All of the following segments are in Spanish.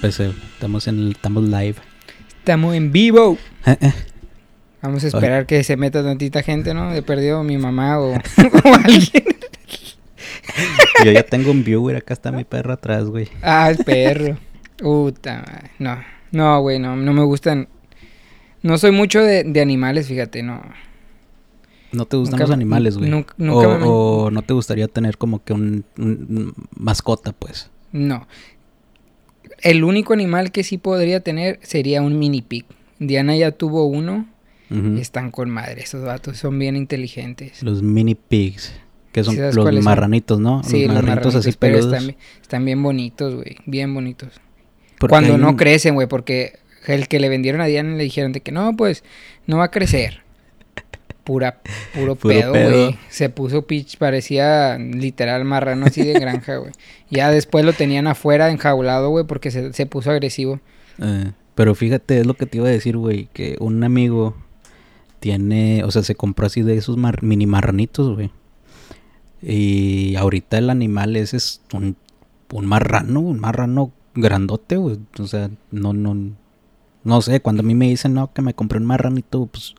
empecé. Estamos en el, estamos live. Estamos en vivo. Eh, eh. Vamos a esperar que se meta tantita gente, ¿no? De perdido mi mamá o, o alguien. Yo ya tengo un viewer, acá está mi perro atrás, güey. Ah, el perro. Puta madre. No, no, güey, no, no me gustan. No soy mucho de, de animales, fíjate, no. ¿No te gustan Nunca los animales, güey? nunca- nunca o, me- o no te gustaría tener como que un, un mascota, pues. No. El único animal que sí podría tener sería un mini pig. Diana ya tuvo uno. Ujú. Están con madre, esos vatos son bien inteligentes. Los mini pigs. Que son ¿Sí sabes los son? marranitos, ¿no? Sí, los los marranitos así pero peludos. están, bi- están bien bonitos, güey. Bien bonitos. Porque Cuando no un- crecen, güey, porque el que le vendieron a Diana le dijeron de que no, pues no va a crecer. Pura, puro, Puro pedo, pedo. güey. Se puso pitch, parecía literal marrano así de granja, güey. Ya después lo tenían afuera enjaulado, güey, porque se, se puso agresivo. Eh, pero fíjate, es lo que te iba a decir, güey, que un amigo tiene, o sea, se compró así de esos mar- mini marranitos, güey. Y ahorita el animal ese es un, un marrano, un marrano grandote, güey. O sea, no, no, no sé, cuando a mí me dicen, no, que me compré un marranito, pues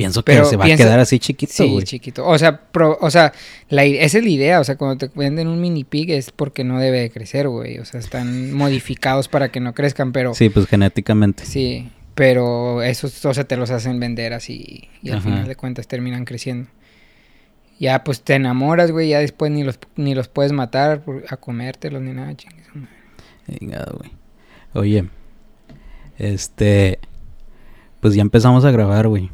pienso que Pero se va piensa- a quedar así chiquito, Sí, chiquito. O sea, pro- o sea la, esa es la idea. O sea, cuando te venden un mini pig es porque no debe de crecer, güey. O sea, están modificados para que no crezcan, pero... Sí, pues genéticamente. Sí, pero esos, o sea, te los hacen vender así y al Ajá. final de cuentas terminan creciendo. Ya, pues te enamoras, güey, ya después ni los, ni los puedes matar por- a comértelos ni nada, chingue su madre. Venga, güey. Oye, este, pues ya empezamos a grabar, güey.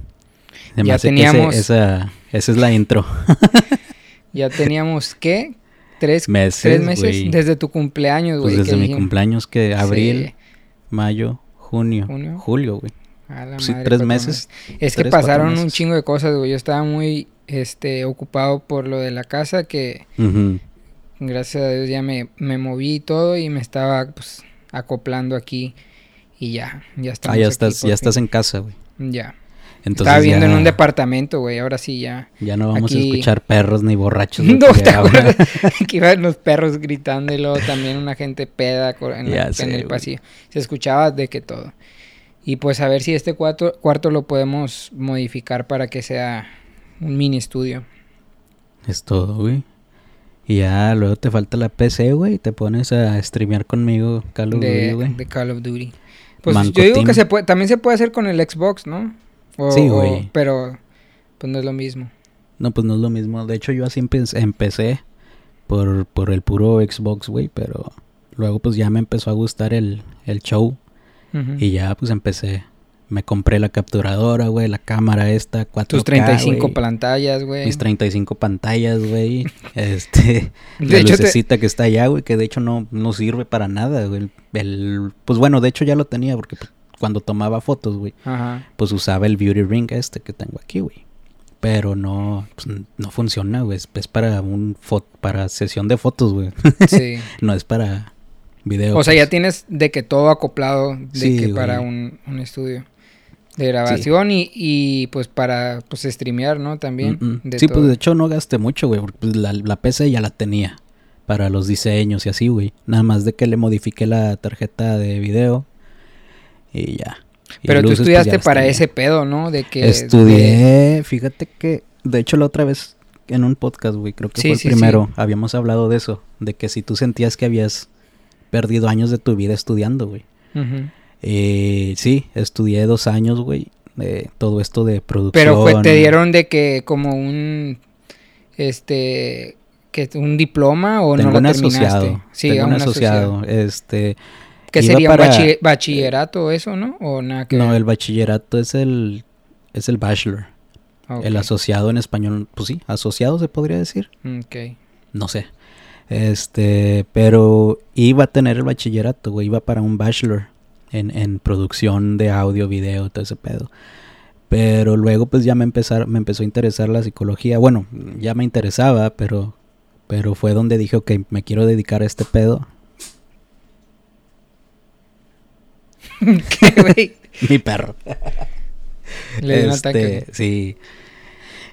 Se Ya teníamos- ese- esa, esa es la intro. Ya teníamos, ¿qué? Tres Meses, tres meses güey. desde tu cumpleaños, Pues güey. desde mi cumpleaños que abril, Sí. mayo, junio, Junio. julio, güey. Sí, tres meses. Es que tres, pasaron un chingo de cosas, güey. Yo estaba muy este, ocupado por lo de la casa que gracias a Dios ya me, me moví y todo y me estaba pues acoplando aquí y ya, ya estamos Ah, ya estás, ya estás en casa, güey. Ya. Entonces estaba viviendo ya, en un departamento, güey, ahora sí ya. ya no vamos a escuchar perros ni borrachos. No, ¿te acuerdas? que iban los perros gritando y luego también una gente peda en, la- el pasillo. Se escuchaba de que todo. Y pues a ver si este cuarto, cuarto lo podemos modificar para que sea un mini estudio. Es todo, güey. Y ya luego te falta la PC, güey, y te pones a streamear conmigo Call of Duty, güey. de Call of Duty. Pues Manco yo digo Team. que se puede, también se puede hacer con el Xbox, ¿no? O- Sí, güey. pero pues no es lo mismo. No, pues no es lo mismo. De hecho, yo así empe- empecé por, por el puro Xbox, güey, pero luego pues ya me empezó a gustar el, el show y ya pues empecé. Me compré la capturadora, güey, la cámara esta, 4K, Tus 35 güey, pantallas, güey. Mis 35 pantallas, güey. este, De la hecho, te- lucecita que está allá, güey, que de hecho no, no sirve para nada, güey. El, el- pues bueno, de hecho ya lo tenía porque pues, cuando tomaba fotos, güey, Ajá. pues usaba el beauty ring este que tengo aquí, güey. Pero no, pues, no funciona, güey. Es, es para un para sesión de fotos, güey. Sí. no es para video. O sea, ya pues. tienes de que todo acoplado de Sí, que para un, un estudio de grabación y, y pues para pues streamear, ¿no? También. Mm, mm. de sí, todo. pues de hecho no gasté mucho, güey. Porque pues, la, la PC ya la tenía para los diseños y así, güey. Nada más de que le modifiqué la tarjeta de video y ya. Y Pero tú luces, pues, estudiaste para tenía. ese pedo, ¿no? De que... de- Estudié, fíjate que, de hecho, la otra vez en un podcast, güey, creo que Sí, fue el sí, primero, habíamos hablado de eso, de que si tú sentías que habías perdido años de tu vida estudiando, güey. Eh, sí, estudié dos años, güey, de todo esto de producción. Pero fue, te dieron de que como un... Este... que un diploma o Tengo no un lo terminaste. asociado, Sí, tengo a un asociado, este... ¿Qué iba sería para- bachi- bachillerato eso, no? O nada que No, el bachillerato es el, es el bachelor. El asociado en español, pues sí, asociado se podría decir. Ok. no sé. Este, pero iba a tener el bachillerato, güey, iba para un bachelor en, en producción de audio, video, todo ese pedo. Pero luego pues ya me empezar, me empezó a interesar la psicología. Bueno, ya me interesaba, pero pero fue donde dije, ok, me quiero dedicar a este pedo. ¿Qué, güey? Mi perro. Le dio un Este, ataque. Sí.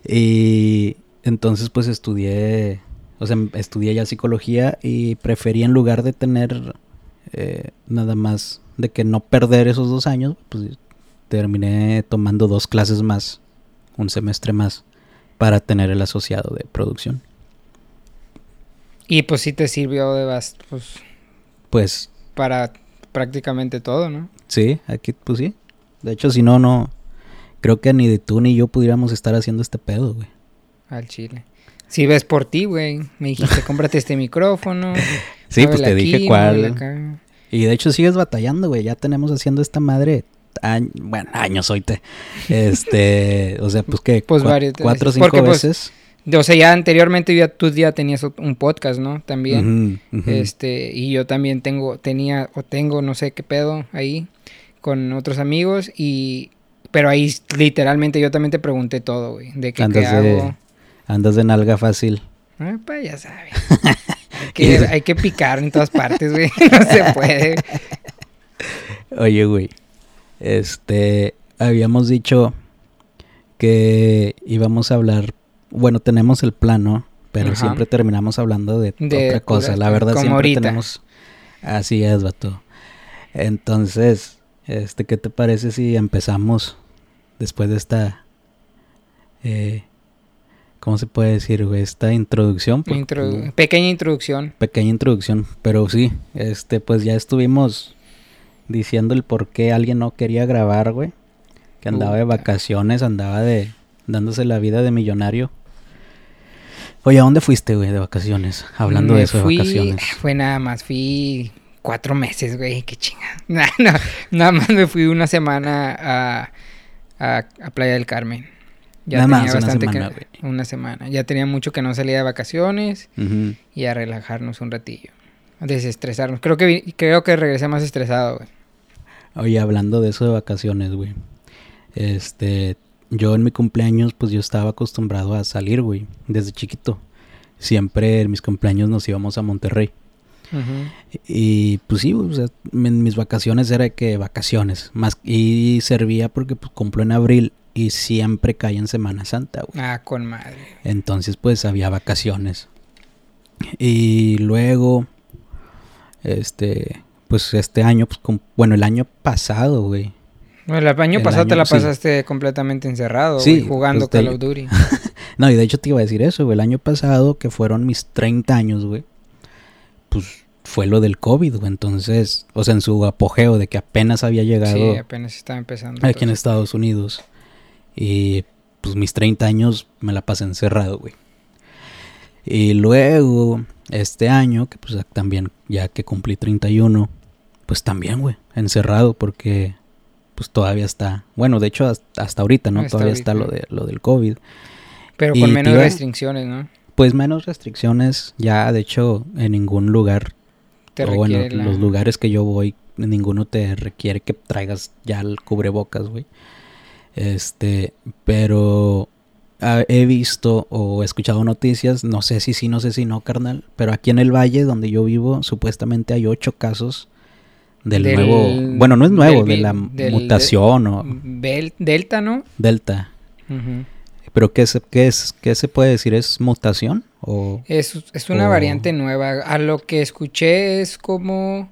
Y entonces pues estudié, o sea, estudié ya psicología y preferí en lugar de tener eh, nada más de que no perder esos dos años, pues terminé tomando dos clases más, un semestre más, para tener el asociado de producción. Y pues sí te sirvió de bast pues, Pues para prácticamente todo, ¿no? sí, aquí pues sí. De hecho, si no, no, creo que ni de tú ni yo pudiéramos estar haciendo este pedo, güey. Al chile. Si ves por ti, güey. Me dijiste, cómprate este micrófono. Sí, pues te dije cuál. muévele acá". Y de hecho sigues batallando, güey. Ya tenemos haciendo esta madre, añ- bueno, años hoy te. Este, o sea, pues que Pues varios, cuatro o cinco pues, veces. O sea, ya anteriormente ya, tú ya tenías un podcast, ¿no? También. Este, y yo también tengo, tenía, o tengo, no sé qué pedo ahí, con otros amigos, y, pero ahí literalmente yo también te pregunté todo, güey, de qué, qué Andas de- hago. Andas de nalga fácil. Ah, pues ya sabes. hay, que, hay que picar en todas partes, güey, no se puede. Oye, güey. Este, habíamos dicho que íbamos a hablar, bueno, tenemos el plano, pero Ajá. siempre terminamos hablando de, De otra cosa. La verdad siempre ahorita. tenemos Así es, vato. Entonces, este, ¿qué te parece si empezamos después de esta eh, ¿cómo se puede decir, güey? Esta introducción. porque, Introdu- pequeña introducción. pequeña introducción, pero sí, este, pues ya estuvimos diciendo el por qué alguien no quería grabar, güey. Que andaba de vacaciones, andaba de dándose la vida de millonario. Oye, ¿a dónde fuiste, güey, de vacaciones? Hablando Me de eso fui- de vacaciones. Fue nada más, fui cuatro meses, güey, qué chinga. Nah, no, nada más me fui una semana a, a, a Playa del Carmen. Nada más, una semana, que, una semana. Ya tenía mucho que no salía de vacaciones y a relajarnos un ratillo. A desestresarnos. Creo que, creo que regresé más estresado, güey. Oye, hablando de eso de vacaciones, güey. Este, yo en mi cumpleaños, pues yo estaba acostumbrado a salir, güey, desde chiquito. Siempre en mis cumpleaños nos íbamos a Monterrey. Y pues sí, o sea, en mis vacaciones era que vacaciones. Más, y servía porque pues cumplo en abril y siempre cae en Semana Santa, güey. Ah, con madre. Entonces pues había vacaciones. Y luego, este, pues este año, pues bueno, el año pasado, güey. Bueno, el año El pasado te la sí. pasaste completamente encerrado, Sí, güey, jugando pues, Call te- of Duty. No, y de hecho te iba a decir eso, güey. El año pasado, que fueron mis 30 años, güey. Pues fue lo del COVID, güey. Entonces, o sea, en su apogeo de que apenas había llegado Sí, apenas estaba empezando. aquí en. Estados Unidos. Y pues mis 30 años me la pasé encerrado, güey. Y luego, este año, que pues también, ya que cumplí 31, pues también, güey, encerrado porque pues todavía está, bueno, de hecho hasta, hasta ahorita, ¿no? Hasta todavía está lo, de, lo del COVID. Pero y con menos iba- restricciones, ¿no? Pues menos restricciones, ya de hecho en ningún lugar, Te o bueno, la- los lugares que yo voy, ninguno te requiere que traigas ya el cubrebocas, güey. Este, pero ah, he visto o he escuchado noticias, no sé si sí, no sé si no, carnal, pero aquí en el valle donde yo vivo, supuestamente hay ocho casos del, Del- nuevo, bueno, no es nuevo, del de la del- mutación o Delta, ¿no? delta. Pero ¿qué se, qué es, qué se puede decir? ¿Es mutación? O... Es, es una O- variante nueva. A lo que escuché es como...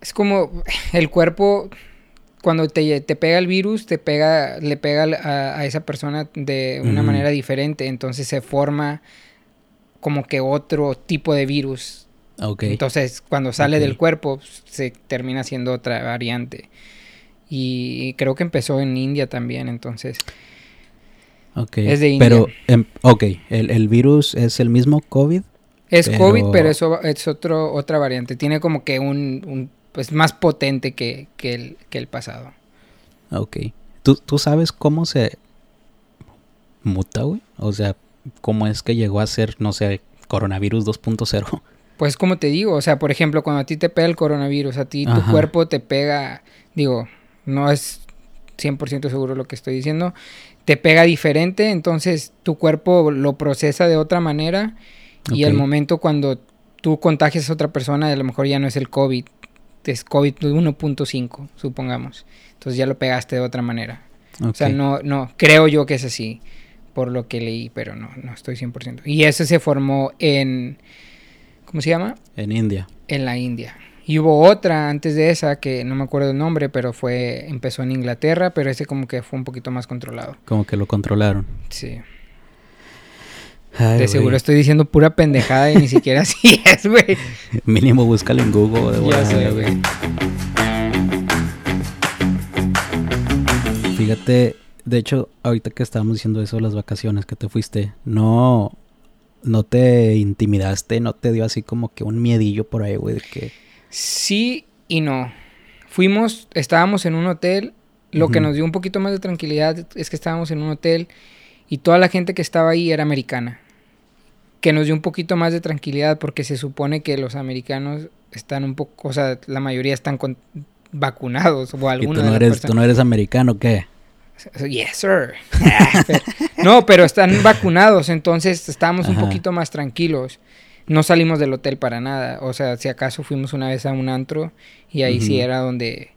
Es como el cuerpo, cuando te, te pega el virus, te pega, le pega a, a esa persona de una manera diferente. Entonces se forma como que otro tipo de virus. Entonces, cuando sale del cuerpo, se termina siendo otra variante. Y creo que empezó en India también, entonces. ok. es de India. Pero, em, ok, el, el virus es el mismo COVID. Es Pero- COVID, pero eso es otro, otra variante. Tiene como que un, un pues más potente que, que, el, que el pasado. Ok. ¿Tú, ¿Tú sabes cómo se muta, güey? O sea, ¿cómo es que llegó a ser, no sé, coronavirus 2.0? Pues como te digo, o sea, por ejemplo, cuando a ti te pega el coronavirus, a ti tu cuerpo te pega, digo, no es 100% seguro lo que estoy diciendo, te pega diferente, entonces tu cuerpo lo procesa de otra manera y Ok. momento cuando tú contagias a otra persona, a lo mejor ya no es el COVID, es COVID 1.5, supongamos. Entonces ya lo pegaste de otra manera. O sea, no, no, creo yo que es así, por lo que leí, pero no, no estoy 100%. Y ese se formó en, ¿cómo se llama? En India. En la India. Y hubo otra antes de esa que no me acuerdo el nombre, pero fue empezó en Inglaterra, pero ese como que fue un poquito más controlado. Como que lo controlaron. Sí. Ay, de seguro estoy diciendo pura pendejada y ni siquiera así es, güey. Mínimo búscalo en Google. de Ya sé, güey. Fíjate, de hecho, ahorita que estábamos diciendo eso de las vacaciones que te fuiste, no, no te intimidaste, no te dio así como que un miedillo por ahí, güey, de que... Sí y no. Fuimos, estábamos en un hotel. Lo que nos dio un poquito más de tranquilidad es que estábamos en un hotel y toda la gente que estaba ahí era americana. Que nos dio un poquito más de tranquilidad porque se supone que los americanos están un poco, o sea, la mayoría están con- vacunados o ¿Y tú no, eres, personas- tú no eres americano, ¿qué? Yes, sir. Ah, no, pero están vacunados, entonces estábamos un Ajá. poquito más tranquilos. No salimos del hotel para nada. O sea, si acaso fuimos una vez a un antro y ahí sí era donde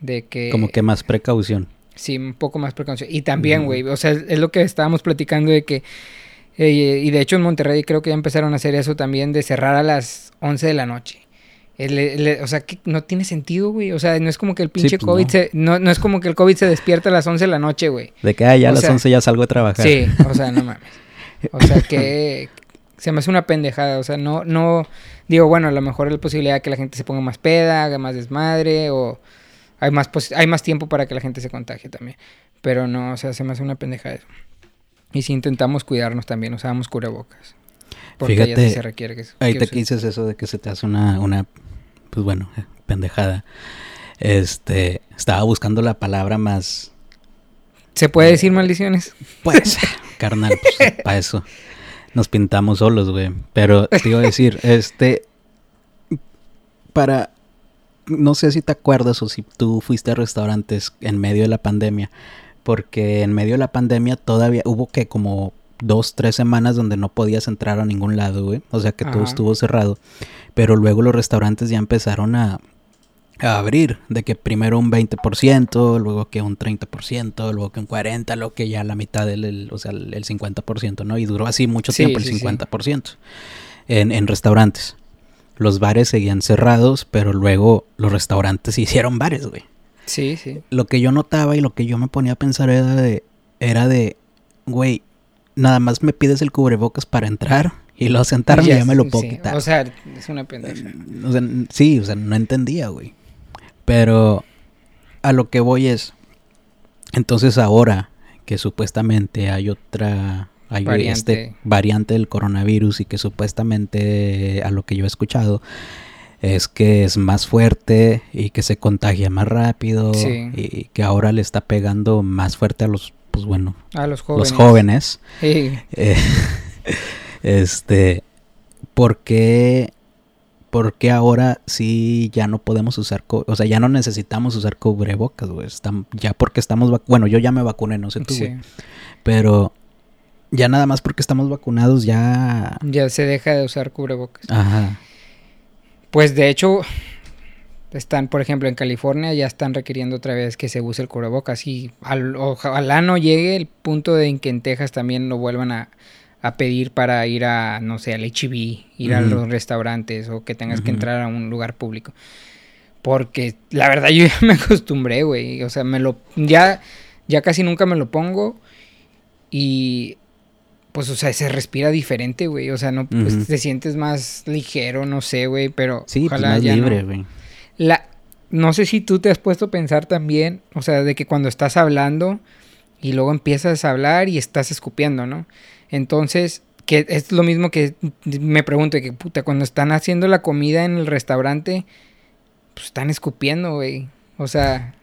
de que Como que más precaución. sí, un poco más precaución. Y también, güey, o sea, es lo que estábamos platicando de que eh, y de hecho en Monterrey creo que ya empezaron a hacer eso también de cerrar a las 11 de la noche. El- el- o sea, que no tiene sentido, güey. O sea, no es como que el pinche pues, COVID no. se... No, no es como que el COVID se despierta a las 11 de la noche, güey. De que, ah, ya a las sea, 11 ya salgo a trabajar. Sí, o sea, no mames. O sea, que se me hace una pendejada. O sea, no, no. Digo, bueno, a lo mejor la posibilidad de que la gente se ponga más peda, haga más desmadre, o hay más, posi- hay más tiempo para que la gente se contagie también. Pero no, o sea, se me hace una pendejada eso. Y si intentamos cuidarnos también, usábamos cubrebocas. Porque ya Fíjate, sí se requiere que Ahorita que que dices eso de que se te hace una, una pues bueno, eh, pendejada. Este, estaba buscando la palabra más, ¿Se puede decir maldiciones? pues, carnal, pues, para eso nos pintamos solos, güey. Pero te iba a decir, este, para, no sé si te acuerdas o si tú fuiste a restaurantes en medio de la pandemia, porque en medio de la pandemia todavía hubo que como dos, tres semanas donde no podías entrar a ningún lado, güey. O sea que todo Ajá. estuvo cerrado. Pero luego los restaurantes ya empezaron a, a abrir, de que primero un 20%, luego que un 30%, luego que un 40%, luego que ya la mitad del, el- o sea, el el 50%, ¿no? Y duró así mucho Sí, tiempo, el sí, sí. 50%, en, en restaurantes. Los bares seguían cerrados, pero luego los restaurantes hicieron bares, güey. Sí, sí. Lo que yo notaba y lo que yo me ponía a pensar era de, era de, güey, nada más me pides el cubrebocas para entrar y luego sentarme y ya me lo puedo sí. quitar. O sea, es una pendeja. O sea, n- sí, o sea, no entendía, güey. Pero a lo que voy es, entonces ahora que supuestamente hay otra, hay Variante. este variante del coronavirus y que supuestamente a lo que yo he escuchado es que es más fuerte y que se contagia más rápido Sí. y que ahora le está pegando más fuerte a los, pues bueno, A los jóvenes. los jóvenes. Sí. Eh, este, ¿por qué, por qué ahora sí ya no podemos usar, o sea, ya no necesitamos usar cubrebocas, güey? Ya porque estamos, bueno, yo ya me vacuné, no sé tú, Sí. güey, pero ya nada más porque estamos vacunados ya, Ya se deja de usar cubrebocas. ajá, Pues de hecho, están, por ejemplo, en California ya están requiriendo otra vez que se use el cubrebocas. Y al- ojalá no llegue el punto de en que en Texas también lo vuelvan a, a pedir para ir a, no sé, al HB, ir a los restaurantes o que tengas que entrar a un lugar público. Porque la verdad yo ya me acostumbré, güey. O sea, me lo. Ya, ya casi nunca me lo pongo. Y. Pues, o sea, se respira diferente, güey. O sea, no, pues, Ujú. te sientes más ligero, no sé, güey. Pero sí, pues ojalá más ya no. libre, güey. La, no sé si tú te has puesto a pensar también, o sea, de que cuando estás hablando y luego empiezas a hablar y estás escupiendo, ¿no? Entonces, que es lo mismo que me pregunto, que puta, cuando están haciendo la comida en el restaurante, pues están escupiendo, güey. O sea,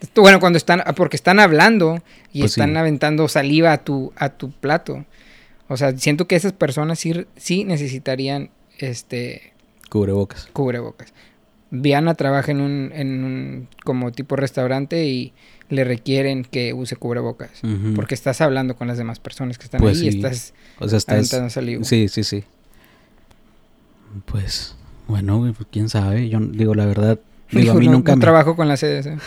esto- bueno, cuando están, porque están hablando y Pues sí. están aventando saliva a tu, a tu plato. O sea, siento que esas personas sí, sí necesitarían, este, Cubrebocas. cubrebocas. Viana trabaja en un, en un como tipo restaurante y le requieren que use cubrebocas. Ujú. Porque estás hablando con las demás personas que están Pues ahí y sí. estás O sea, estás... Sí, sí, sí. Pues, bueno, pues, quién sabe. Yo digo, la verdad, digo, a mí no, nunca no me... trabajo con la CDC.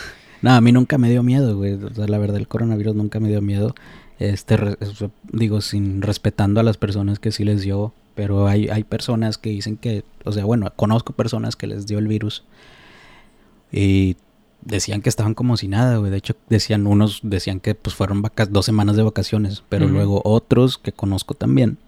No, a mí nunca me dio miedo, güey. O sea, la verdad, el coronavirus nunca me dio miedo. Este, re- digo, sin respetando a las personas que sí les dio, pero hay, hay personas que dicen que, o sea, bueno, conozco personas que les dio el virus y decían que estaban como si nada, güey. De hecho, decían unos, decían que pues fueron vacas, dos semanas de vacaciones, pero luego otros que conozco también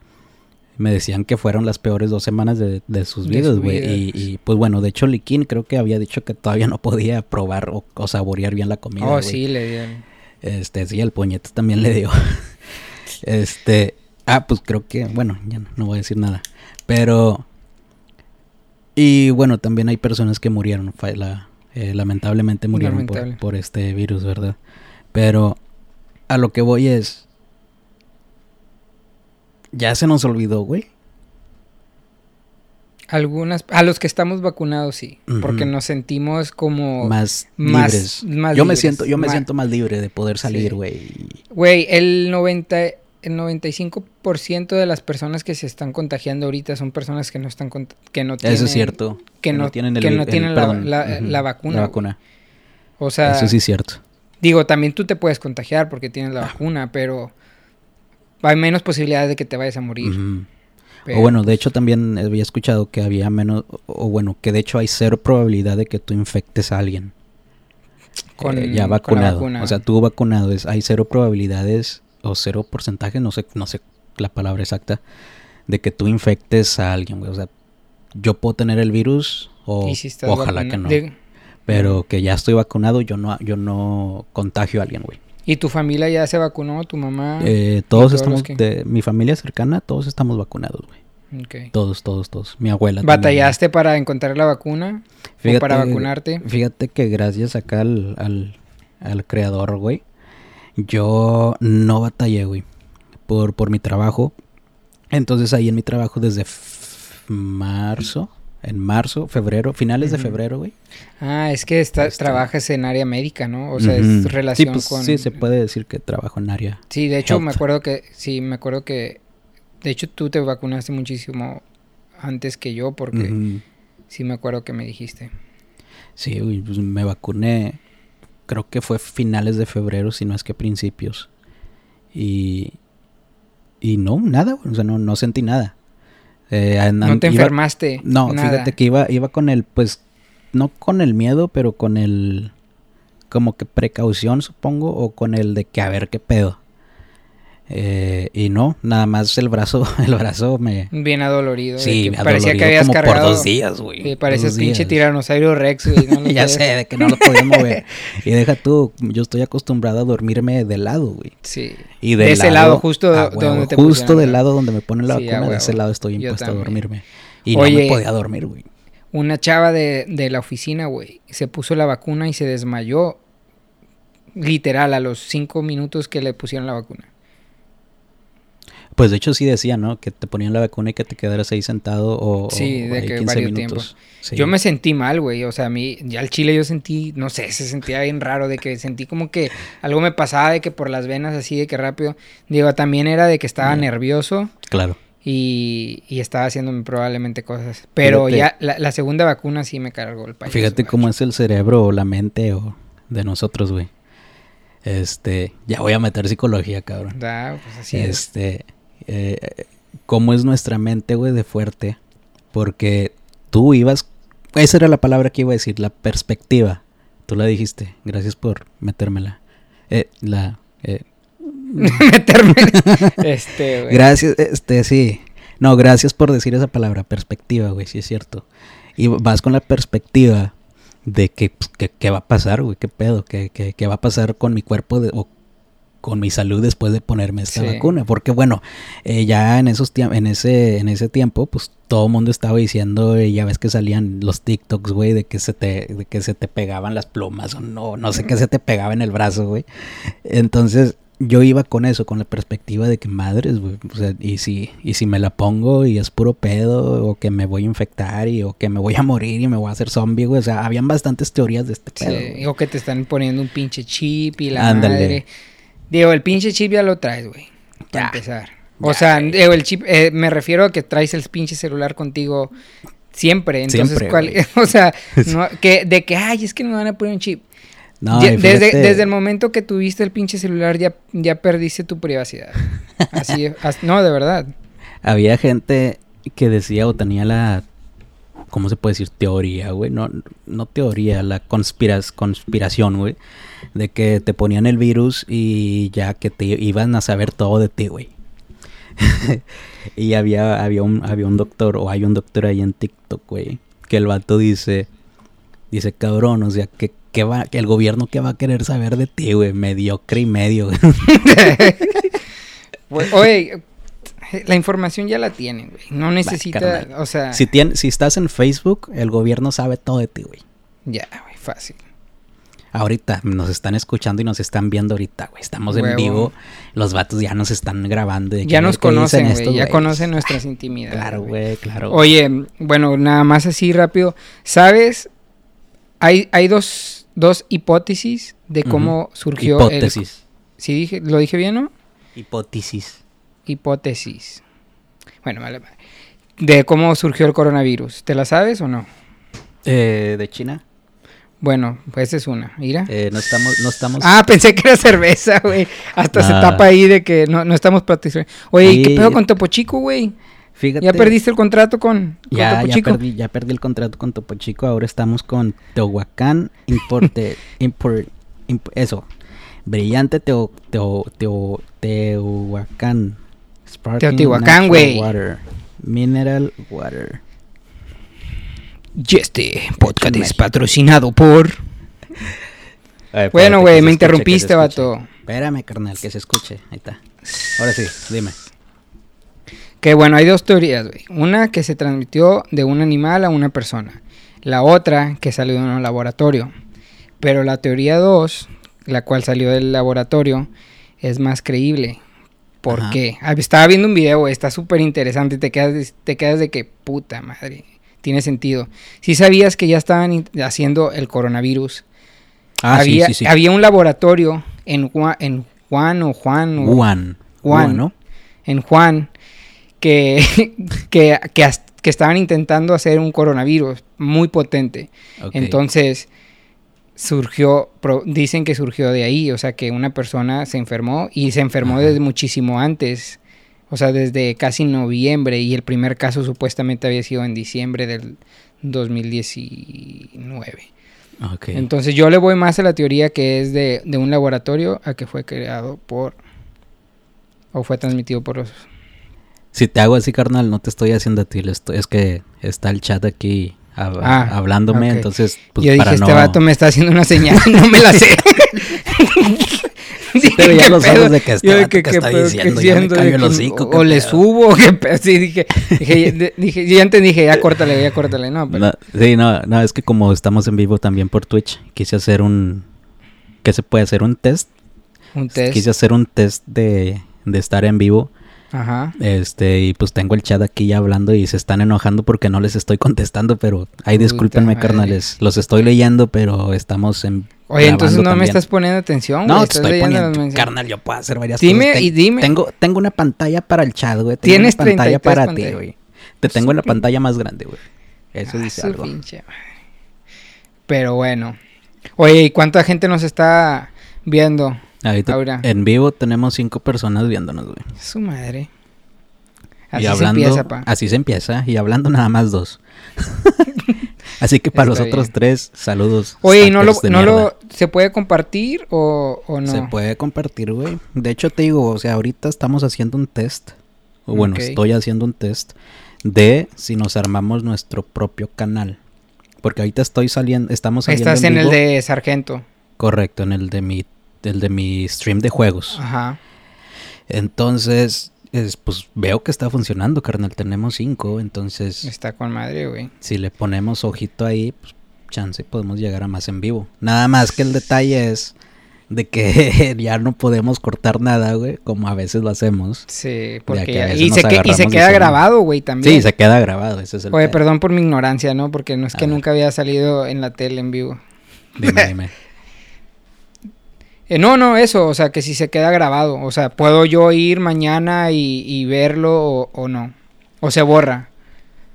me decían que fueron las peores dos semanas de, de sus vidas, güey. Y, y, pues bueno, de hecho, Liquín creo que había dicho que todavía no podía probar o, o saborear bien la comida. oh, sí, le dieron. Este, sí, el puñete también le dio. este, ah, pues creo que, bueno, ya no, no voy a decir nada. Pero, y bueno, también hay personas que murieron, la- eh, lamentablemente murieron por, Lamentable. por este virus, ¿verdad? Pero a lo que voy es, ya se nos olvidó, güey. Algunas, a los que estamos vacunados sí, porque nos sentimos como, Más, libres. más yo me siento, yo me más- siento más libre de poder salir, güey. güey, el 90, el 95% de las personas que se están contagiando ahorita son personas que no están, que no tienen, Eso es cierto. que no, tienen el que no el- tienen la, perdón, la- ujú, la vacuna. La vacuna. O sea, Eso sí es cierto. digo, también tú te puedes contagiar porque tienes la vacuna, pero hay menos posibilidades de que te vayas a morir. Pero- O bueno, de hecho también había escuchado que había menos, o bueno, que de hecho hay cero probabilidad de que tú infectes a alguien Con- eh, con ya la vacunado. vacuna. O sea, tú vacunado, es, hay cero probabilidades o cero porcentaje, no sé, no sé la palabra exacta, de que tú infectes a alguien, güey. O sea, yo puedo tener el virus o si ojalá que no. de- Pero que ya estoy vacunado, yo no, yo no contagio a alguien, güey. ¿Y tu familia ya se vacunó? ¿Tu mamá? Eh, todos todos estamos, los que- de mi familia cercana, todos estamos vacunados, güey. Todos, todos, todos. Mi abuela. también. ¿Batallaste para encontrar la vacuna? ¿O para vacunarte? Fíjate que gracias acá al, al, al creador, güey, yo no batallé, güey, por, por mi trabajo. Entonces ahí en mi trabajo desde marzo, en marzo, febrero, finales de febrero, güey. Ah, es que está- Este- trabajas en área médica, ¿no? O sea, es relación sí, pues, con... Sí, se puede decir que trabajo en área. Sí, de hecho me acuerdo que... Sí, me acuerdo que... De hecho tú te vacunaste muchísimo antes que yo porque sí me acuerdo que me dijiste. Sí, güey, pues me vacuné, creo que fue finales de febrero, si no es que principios. Y, y no, nada, o sea, no, no sentí nada. Eh, No te iba- enfermaste. No, nada. fíjate que iba, iba con el, pues, no con el miedo, pero con el, como que precaución, supongo, o con el de que a ver qué pedo. Eh, y no, nada más el brazo, el brazo me... Bien adolorido. Sí, que me parecía que habías como cargado... por dos días, güey. Sí, pareces pinche tiranosaurio rex, güey. no ya sé, de que no lo podía mover. y deja tú, yo estoy acostumbrado a dormirme de lado, güey. Sí. Y De ese lado, justo a donde te Justo pusieron del la- lado donde me ponen la Sí, vacuna, de ese lado estoy impuesto a dormirme. Y no me podía dormir, güey. Una chava de, de la oficina, güey, se puso la vacuna y se desmayó. Literal, a los cinco minutos que le pusieron la vacuna. Pues de hecho sí decía, ¿no? Que te ponían la vacuna y que te quedaras ahí sentado o, Sí, o de ahí que 15 varios minutos. Sí. Yo me sentí mal, güey. O sea, a mí, ya al chile yo sentí, no sé, se sentía bien raro de que sentí como que algo me pasaba de que por las venas así de que rápido. Digo, también era de que estaba Mm. nervioso Claro. y, y estaba haciéndome probablemente cosas. Pero Fíjate. ya la, la segunda vacuna sí me cargó el payaso. Fíjate cómo es el cerebro o la mente o de nosotros, güey. Este, ya voy a meter psicología, cabrón. Da, pues así es. Eh, cómo es nuestra mente, güey, de fuerte. Porque tú ibas, esa era la palabra que iba a decir, la perspectiva. Tú la dijiste, gracias por metérmela. Eh, la, eh, Meterme. este, güey. gracias, este, sí. No, gracias por decir esa palabra, perspectiva, güey, sí es cierto. Y vas con la perspectiva de que, pues, que- qué va a pasar, güey, qué pedo, qué, qué- qué va a pasar con mi cuerpo de- o con mi salud después de ponerme esta Sí. vacuna. Porque bueno, eh, ya en esos en ese, en ese tiempo, pues todo el mundo estaba diciendo, eh, ya ves que salían los TikToks, güey, de que se te, de que se te pegaban las plumas o no, no sé qué se te pegaba en el brazo, güey. Entonces, yo iba con eso, con la perspectiva de que madres, güey, o sea, y si, y si me la pongo y es puro pedo, o que me voy a infectar, y o que me voy a morir y me voy a hacer zombie, güey, o sea, habían bastantes teorías de este Sí, pedo. güey. o que te están poniendo un pinche chip y la Ándale. madre. Digo, el pinche chip ya lo traes, güey. Para empezar. O Ya, sea, digo, el chip, eh, me refiero a que traes el pinche celular contigo siempre. Entonces, Siempre, ¿cuál? O sea, no, que, de que, ay, es que me van a poner un chip. No, Ya- desde, desde el momento que tuviste el pinche celular ya, ya perdiste tu privacidad. Así, as- no, de verdad. había gente que decía o tenía la ¿cómo se puede decir? Teoría, güey. No, no teoría, la conspiras, conspiración, güey. De que te ponían el virus y ya que te iban a saber todo de ti, güey. y había, había, un, había un doctor, o hay un doctor ahí en TikTok, güey. Que el vato dice, dice, cabrón, o sea, que, que va, que el gobierno que va a querer saber de ti, güey. Mediocre y medio. Oye, la información ya la tienen, güey. No necesita, o sea... Si, si estás en Facebook, el gobierno sabe todo de ti, güey. Ya, güey, fácil. Ahorita nos están escuchando y nos están viendo ahorita, güey. Estamos en vivo. Los vatos ya nos están grabando. ya nos conocen, güey. Ya conocen nuestras intimidades. Claro, güey, claro. Oye, bueno, nada más así rápido. ¿Sabes? Hay, hay dos, dos hipótesis de cómo surgió Hipótesis. Sí, dije, lo dije bien, ¿no? Hipótesis hipótesis. Bueno, vale, De cómo surgió el coronavirus. ¿Te la sabes o no? Eh, ¿De China? Bueno, pues es una. Mira. Eh, no estamos, no estamos. Ah, pensé que era cerveza, güey. Hasta se tapa ahí de que no, no estamos platicando. Oye, ¿qué pedo con Topo Chico, güey? Fíjate. ¿Ya perdiste el contrato con, ya, Topo ya Perdí, ya perdí el contrato con Topo Chico. Ahora estamos con Teohuacán Importe. import, eso. Brillante Teo, Teo, Teo, Teohuacán. Teotihuacán, güey. Mineral water. Y este podcast es patrocinado por. bueno, güey, me interrumpiste, vato. Espérame, carnal, que se escuche. Ahí está. Ahora sí, dime. Que bueno, hay dos teorías, güey. Una que se transmitió de un animal a una persona. La otra que salió de un laboratorio. Pero la teoría 2, la cual salió del laboratorio, es más creíble. ¿Por qué? Ah, estaba viendo un video, está súper interesante. Te quedas, te quedas de que puta madre. Tiene sentido. Si sabías que ya estaban haciendo el coronavirus. Ah, había, sí, sí, había un laboratorio en, Juan, en Juan o Juan. O Juan. Juan, ¿no? En Juan. Que, que, que, estaban intentando hacer un coronavirus muy potente. Entonces surgió, dicen que surgió de ahí, o sea que una persona se enfermó y se enfermó desde muchísimo antes, o sea, desde casi noviembre y el primer caso supuestamente había sido en diciembre del 2019. Entonces yo le voy más a la teoría que es de, de un laboratorio a que fue creado por o fue transmitido por los... Si te hago así, carnal, no te estoy haciendo a ti, es que está el chat aquí ah, hablándome, entonces pues Yo dije, este vato me está haciendo una señal no me la sé. pero ya lo sabes de que, este que, está diciendo, o, le subo, o qué sí, dije, dije, dije, yo antes dije, ya córtale, ya córtale, no, pero... sí, no, no, es que como estamos en vivo también por Twitch, quise hacer un, ¿qué se puede hacer? Un test. Un test. Quise hacer un test de, de estar en vivo Ajá. Este, y pues tengo el chat aquí ya hablando y se están enojando porque no les estoy contestando, pero ahí discúlpenme, carnales. Los estoy leyendo, pero estamos en. Oye, entonces no me estás poniendo atención, No, te estoy poniendo. Carnal, yo puedo hacer varias dime cosas. Dime y dime. Tengo, tengo una pantalla para el chat, güey. Tienes una pantalla para ti, güey. Te tengo en la pantalla más grande, güey. Eso ah, dice algo. Pero bueno. Oye, ¿y cuánta gente nos está viendo? Ahorita en vivo tenemos cinco personas viéndonos, güey. Su madre. Así se empieza, pa. Así se empieza. Y hablando nada más dos. así que para los otros tres, saludos. Oye, ¿no lo, no lo se puede compartir o, o, no? Se puede compartir, güey. De hecho, te digo, o sea, ahorita estamos haciendo un test. O bueno, estoy haciendo un test de si nos armamos nuestro propio canal. Porque ahorita estoy saliendo, estamos saliendo Estás en, el de Sargento. Correcto, en el de mi el de mi stream de juegos. Ajá. Entonces, pues veo que está funcionando, carnal. Tenemos cinco, entonces. Está con madre, güey. Si le ponemos ojito ahí, pues chance podemos llegar a más en vivo. Nada más que el detalle es de que ya no podemos cortar nada, güey, como a veces lo hacemos. Sí, porque y, se y, se queda grabado, güey, también. Sí, se queda grabado, ese es el Oye, perdón por mi ignorancia, ¿no? Porque no es que nunca había salido en la tele en vivo. Dime, dime. Eh, no, no, eso, o sea, que si se queda grabado, o sea, ¿puedo yo ir mañana y, verlo o, no? ¿O se borra?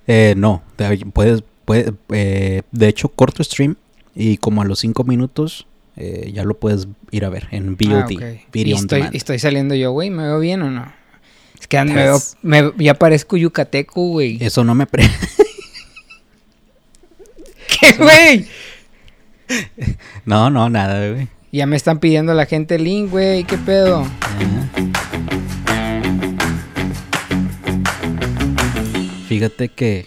Eh, no, puedes, puede, eh, de hecho, corto stream y como a los cinco minutos eh, ya lo puedes ir a ver en VOD, ah, video estoy, estoy saliendo yo, güey? ¿Me veo bien o no? Es que me, veo- me- ya parezco yucateco, güey. Eso no me... pre- ¿Qué, güey? no, no, nada, güey. Ya me están pidiendo la gente el link, güey. ¿Qué pedo? Fíjate que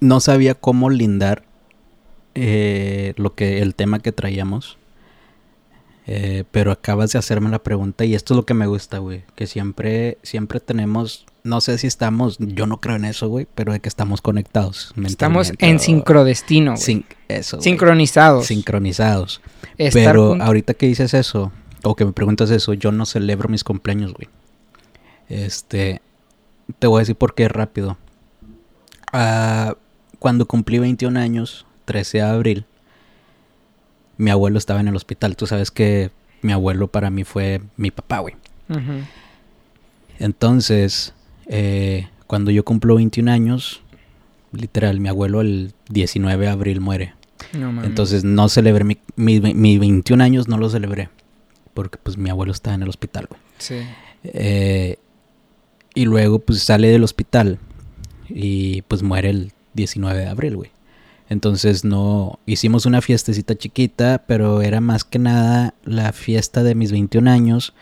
no sabía cómo lindar eh, lo que el tema que traíamos. Eh, pero acabas de hacerme la pregunta y esto es lo que me gusta, güey. Que siempre, siempre tenemos, no sé si estamos, yo no creo en eso, güey, pero de que estamos conectados. Estamos en sincrodestino, güey. sin- eso, güey. Sincronizados. Sincronizados. Estar Pero ahorita que dices eso, o que me preguntas eso, yo no celebro mis cumpleaños, güey. Este, te voy a decir por qué rápido. Ah, cuando cumplí 21 años, 13 de abril, mi abuelo estaba en el hospital. Tú sabes que mi abuelo para mí fue mi papá, güey. Entonces, eh, cuando yo cumplo 21 años, literal, mi abuelo el 19 de abril muere. No. Entonces no celebré mi, mi, mi 21 años, no lo celebré. Porque pues mi abuelo estaba en el hospital, güey. Sí. Eh, y luego pues sale del hospital y pues muere el 19 de abril, güey. Entonces no hicimos una fiestecita chiquita, pero era más que nada la fiesta de mis 21 años,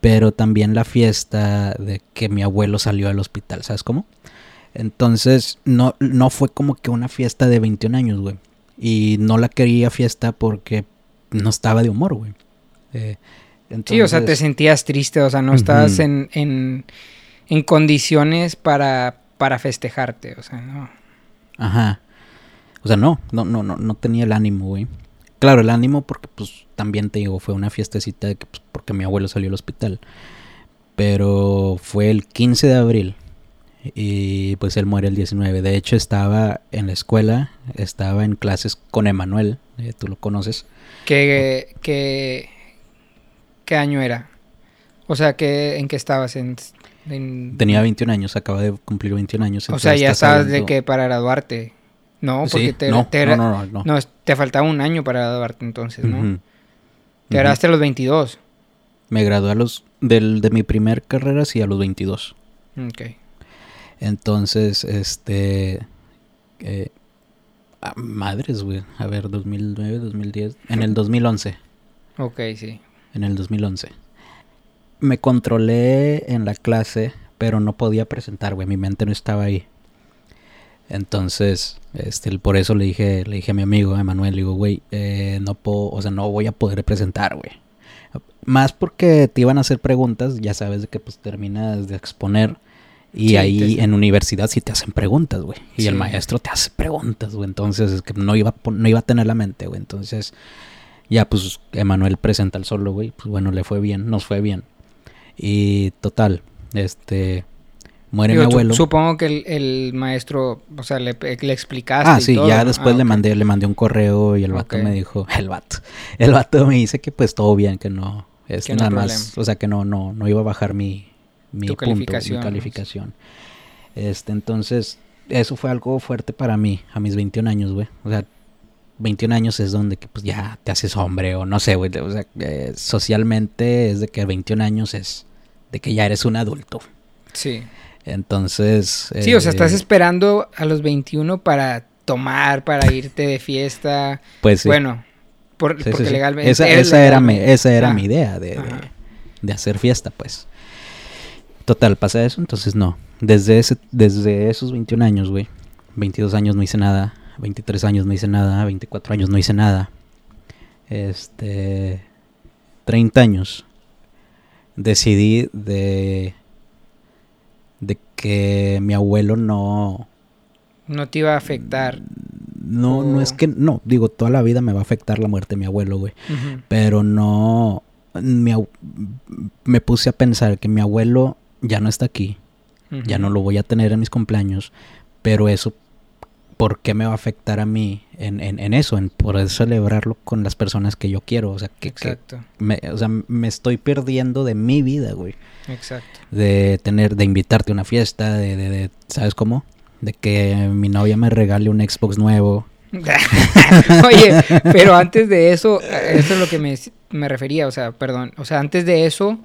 pero también la fiesta de que mi abuelo salió del hospital, ¿sabes cómo? Entonces no, no fue como que una fiesta de 21 años, güey. Y no la quería fiesta porque no estaba de humor, güey. Eh, Sí, o sea, te sentías triste, o sea, no estabas en, en, en condiciones para, para festejarte, o sea, no. Ajá. O sea, no, no, no, no, no tenía el ánimo, güey. Claro, el ánimo porque pues también te digo, fue una fiestecita de que pues, porque mi abuelo salió al hospital. Pero fue el 15 de abril y pues él muere el 19. De hecho, estaba en la escuela, estaba en clases con Emanuel, eh, tú lo conoces. ¿Qué, qué, qué año era? O sea, ¿qué, ¿en qué estabas? En, en- Tenía 21 años, acaba de cumplir 21 años. o sea, ya estabas de saliendo- que para graduarte. No, porque Sí, te, no, te no, no, no, te faltaba un año para graduarte entonces, ¿no? Te graduaste a los 22. Me gradué a los del, de mi primer carrera, sí, a los 22. Ok. Entonces, este... eh, ah, madres, güey. A ver, 2009, 2010. En el 2011. Ok, sí. En el 2011. Me controlé en la clase, pero no podía presentar, güey. Mi mente no estaba ahí. Entonces, este, por eso le dije, le dije a mi amigo, a Emanuel, le digo, güey, eh, no puedo, o sea, no voy a poder presentar, güey. Más porque te iban a hacer preguntas, ya sabes de que pues terminas de exponer y Sí, ahí te- en universidad sí te hacen preguntas, güey. Y el maestro te hace preguntas, güey. Entonces es que no iba, no iba a tener la mente, güey. Entonces ya pues Emanuel presenta el solo, güey. Pues bueno, le fue bien, nos fue bien. Y total, este, muere Digo, mi abuelo. Supongo que el, el maestro, o sea, le, le explicaste. Ah, y sí, todo, ya después Ah, le mandé, le mandé un correo y el vato me dijo, el vato, el vato me dice que pues todo bien, que no, es Que no hay nada más, o sea que no, no, no iba a bajar mi, mi punto, calificación, mi calificación. Este, entonces, eso fue algo fuerte para mí, a mis 21 años, güey. O sea, 21 años es donde que pues ya te haces hombre o no sé, güey. O sea, eh, socialmente es de que 21 años es de que ya eres un adulto. Sí. Entonces... Sí, o sea, estás eh, esperando a los 21 para tomar, para irte de fiesta. Pues sí. Bueno, por- Sí, porque sí. legalmente. Esa, esa era, mi, esa era Ah, mi idea de, de- de hacer fiesta, pues. Total, pasa eso, entonces no. Desde, ese, desde esos 21 años, güey. 22 años no hice nada. 23 años no hice nada. 24 años no hice nada. Este. 30 años. Decidí de. Que mi abuelo no. No te iba a afectar. No, no es que. No, digo, toda la vida me va a afectar la muerte de mi abuelo, güey pero no mi me puse a pensar que mi abuelo ya no está aquí, ya no lo voy a tener en mis cumpleaños, pero eso, ¿por qué me va a afectar a mí en, en, en eso, en poder celebrarlo con las personas que yo quiero? O sea, que, que Exacto, me, o sea, me estoy perdiendo de mi vida, güey, exacto. de tener, de invitarte a una fiesta, de, de, de ¿sabes cómo? De que mi novia me regale un Xbox nuevo. Oye, pero antes de eso, eso es lo que me, me refería, o sea, perdón, o sea, antes de eso,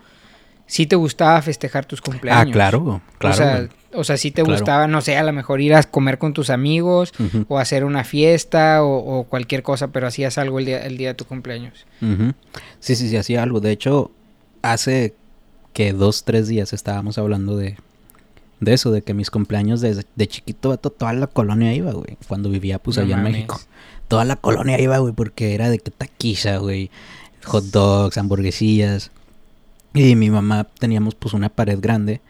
sí te gustaba festejar tus cumpleaños. Ah, claro, claro. O sea, güey. O sea, sí te Claro. gustaba, no sé, a lo mejor ir a comer con tus amigos o hacer una fiesta o, o cualquier cosa, pero hacías algo el día, el día de tu cumpleaños. Sí, sí, sí, hacía algo. De hecho, hace que dos, tres días estábamos hablando de, de eso, de que mis cumpleaños desde de chiquito, vato, toda la colonia iba, güey. Cuando vivía, pues, No allá en. México. Toda la colonia iba, güey, porque era de que taquiza, güey. Hot dogs, hamburguesillas. Y mi mamá teníamos, pues, una pared grande.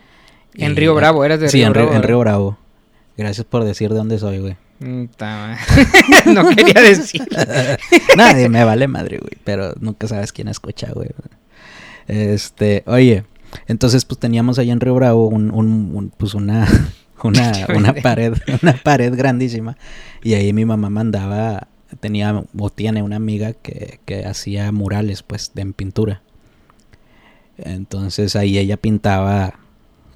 En Río Bravo, eras de Sí, Río en, Bravo. en ¿verdad? Río Bravo. Gracias por decir de dónde soy, güey. Mm, no quería decir. Nadie me vale madre, güey. Pero nunca sabes quién escucha, güey. Este, oye, entonces pues teníamos allá en Río Bravo un, un- un- pues una, una, una pared, una pared grandísima. Y ahí mi mamá mandaba, tenía o tiene una amiga que, que hacía murales, pues, de en pintura. Entonces ahí ella pintaba,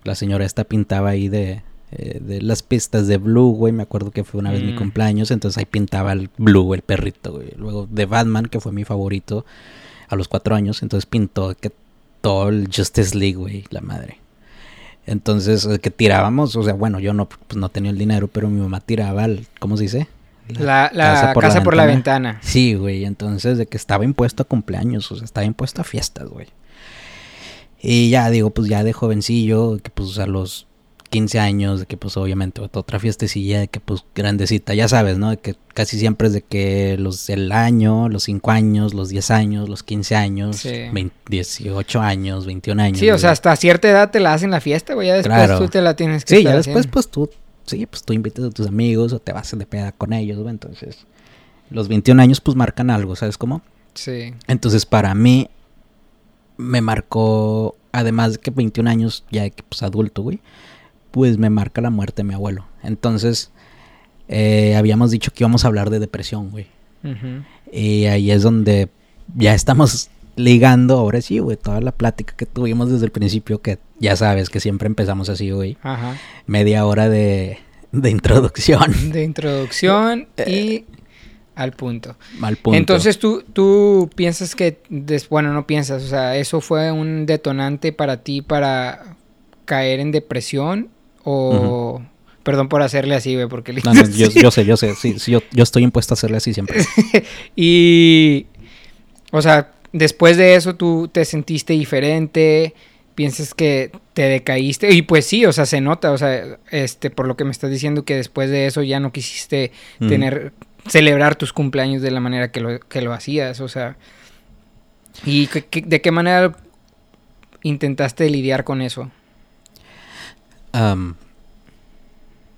la señora esta pintaba ahí de, eh, de las pistas de Blue, güey. Me acuerdo que fue una vez mi Mm. cumpleaños, entonces ahí pintaba el Blue, el perrito, güey. Luego de Batman, que fue mi favorito a los cuatro años, entonces pintó que todo el Justice League, güey, la madre. Entonces, eh, que tirábamos, o sea, bueno, yo no, pues, no tenía el dinero, pero mi mamá tiraba, el, ¿cómo se dice? La, la casa, por, la ventana. Sí, güey, entonces de que estaba impuesto a cumpleaños, o sea, estaba impuesto a fiestas, güey. Y ya, digo, pues ya de jovencillo, que pues a los 15 años, de que pues obviamente otra fiestecilla, de que pues grandecita, ya sabes, ¿no? De que casi siempre es de que los el año, los 5 años, los 10 años, los 15 años, Sí. 20 18 años, 21 años. Sí, o sea, hasta cierta edad te la hacen la fiesta, güey. Ya después Claro. tú te la tienes que Sí, ya después haciendo. pues tú, sí, pues tú invitas a tus amigos o te vas de peda con ellos, güey, entonces los 21 años pues marcan algo, ¿sabes cómo? Sí. Entonces para mí me marcó, además de que 21 años ya que pues adulto, güey, pues me marca la muerte de mi abuelo. Entonces eh, habíamos dicho que íbamos a hablar de depresión, güey. Y ahí es donde ya estamos ligando, ahora sí, güey, toda la plática que tuvimos desde el principio, que ya sabes que siempre empezamos así, güey. Ajá. Media hora de, de introducción. De introducción y al punto. Mal punto. Entonces tú, tú piensas que, bueno, no piensas, o sea, eso fue un detonante para ti para caer en depresión o... Perdón por hacerle así, güey, porque le No, no, yo, sé, yo sé, sí, sí, yo, yo estoy impuesto a hacerle así siempre. Y, o sea, después de eso tú te sentiste diferente, piensas que te decaíste y pues sí, o sea, se nota, o sea, este, por lo que me estás diciendo que después de eso ya no quisiste tener, celebrar tus cumpleaños de la manera que lo, que lo hacías, o sea, y que- que- de qué manera intentaste lidiar con eso.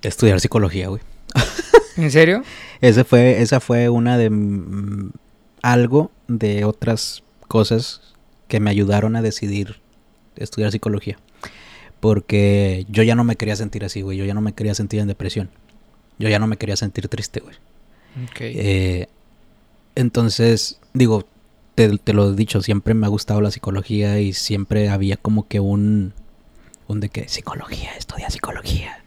Estudiar psicología, güey. ¿En serio? Ese fue, esa fue una de mm, algo de otras cosas que me ayudaron a decidir estudiar psicología. Porque yo ya no me quería sentir así, güey. Yo ya no me quería sentir en depresión. Yo ya no me quería sentir triste, güey. Ok. Eh, entonces, digo, te, te lo he dicho, siempre me ha gustado la psicología y siempre había como que un... Un de que psicología, estudia psicología.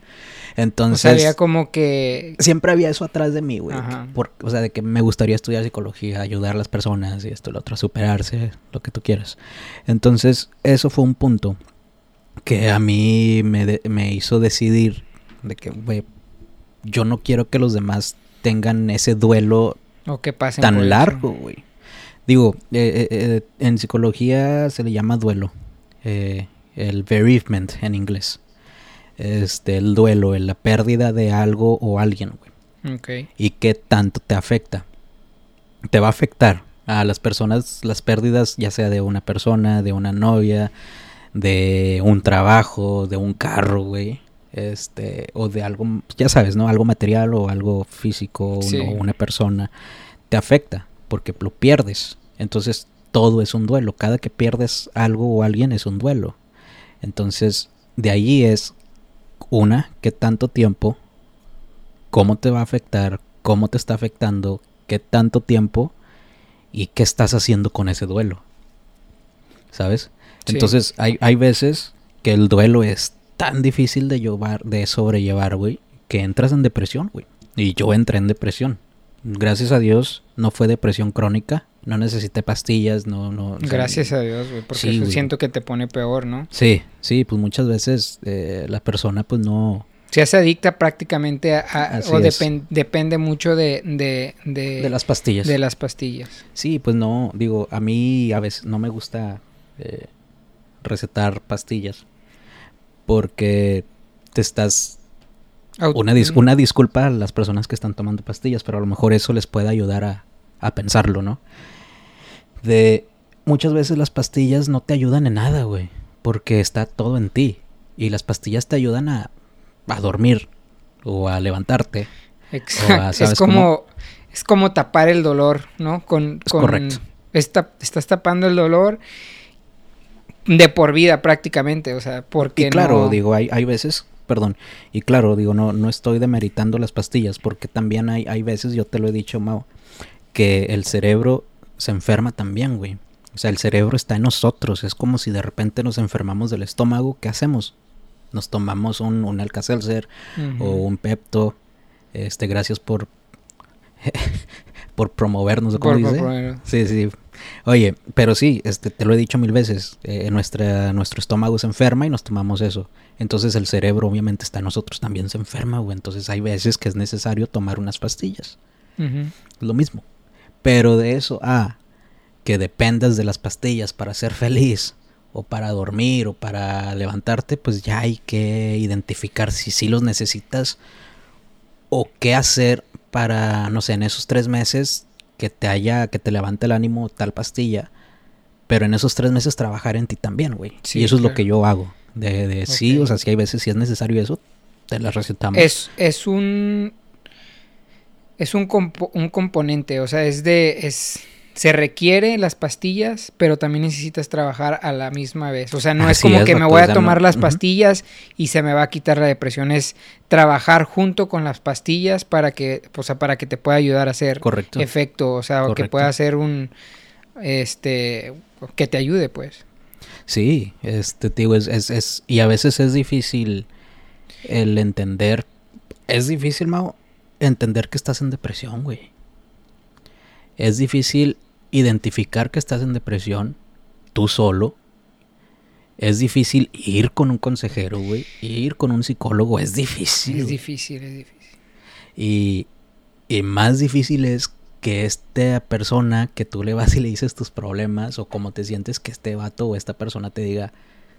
o Entonces... sea, había como que... Siempre había eso atrás de mí, güey. Por- O sea, de que me gustaría estudiar psicología, ayudar a las personas y esto y lo otro, superarse, lo que tú quieras. Entonces, eso fue un punto que a mí me, de- me hizo decidir de que, güey, yo no quiero que los demás tengan ese duelo O que pasen por tan largo, güey. Digo, eh, eh, eh, en psicología se le llama duelo. eh, el bereavement en inglés. Este, el duelo, la pérdida de algo o alguien, güey. Y qué tanto te afecta. Te va a afectar a las personas, las pérdidas, ya sea de una persona, de una novia, de un trabajo, de un carro, güey. Este, o de algo, ya sabes, ¿no? Algo material o algo físico, Sí. o una persona. Te afecta porque lo pierdes. Entonces, todo es un duelo. Cada que pierdes algo o alguien es un duelo. Entonces, de ahí es una, qué tanto tiempo, cómo te va a afectar, cómo te está afectando, qué tanto tiempo y qué estás haciendo con ese duelo. ¿Sabes? Sí. Entonces, hay, hay veces que el duelo es tan difícil de llevar, de sobrellevar, güey, que entras en depresión, güey. Y yo entré en depresión. Gracias a Dios no fue depresión crónica no necesité pastillas, no, no. Gracias a Dios, güey, porque siento que te pone peor, ¿no? Sí, sí, pues muchas veces eh, la persona pues no... Se hace adicta prácticamente a, o depende mucho de, de, de, las pastillas. De las pastillas. Sí, pues no, digo, a mí a veces no me gusta eh, recetar pastillas porque te estás una, una, disculpa a las personas que están tomando pastillas, pero a lo mejor eso les puede ayudar a, a pensarlo, ¿no? De muchas veces las pastillas no te ayudan en nada, güey, porque está todo en ti. Y las pastillas te ayudan a, a dormir o a levantarte. Exacto. es como es como tapar el dolor, ¿no? Con, correcto. estás tapando el dolor de por vida prácticamente, o sea, porque y claro, digo, hay, hay veces perdón. Y claro, digo, no, no estoy demeritando las pastillas, porque también hay, hay veces, yo te lo he dicho, Mao, que el cerebro se enferma también, güey. O sea, el cerebro está en nosotros. Es como si de repente nos enfermamos del estómago. ¿Qué hacemos? Nos tomamos un, un Alka-Seltzer o un Pepto. Este, gracias por por promovernos, ¿cómo dice? Sí, sí. Oye, pero sí, este, te lo he dicho mil veces. Eh, nuestra, nuestro estómago se enferma y nos tomamos eso. Entonces el cerebro obviamente está en nosotros, también se enferma, güey. Entonces hay veces que es necesario tomar unas pastillas. Lo mismo. Pero de eso a que dependas de las pastillas para ser feliz o para dormir o para levantarte, pues ya hay que identificar si sí los necesitas o qué hacer para, no sé, en esos tres meses que te haya, que te levante el ánimo tal pastilla, pero en esos tres meses trabajar en ti también, güey. y eso es lo que yo hago. De, de sí, o sea, si hay veces si es necesario eso, te las recetamos. Es, es un es un, un componente, o sea, es de, es, se requiere las pastillas, pero también necesitas trabajar a la misma vez. O sea, no es como que me voy a tomar las pastillas y se me va a quitar la depresión, es trabajar junto con las pastillas para que, o sea, para que te pueda ayudar a hacer Correcto. efecto, o sea, que pueda hacer un, este, que te ayude, pues. Sí, este, digo, es, es, es, y a veces es difícil el entender, es difícil, Mau, entender que estás en depresión, güey. Es difícil identificar que estás en depresión tú solo. Es difícil ir con un consejero, güey. Ir con un psicólogo es difícil. Es difícil, es difícil. Y, y más difícil es que esta persona que tú le vas y le dices tus problemas o cómo te sientes que este vato o esta persona te diga,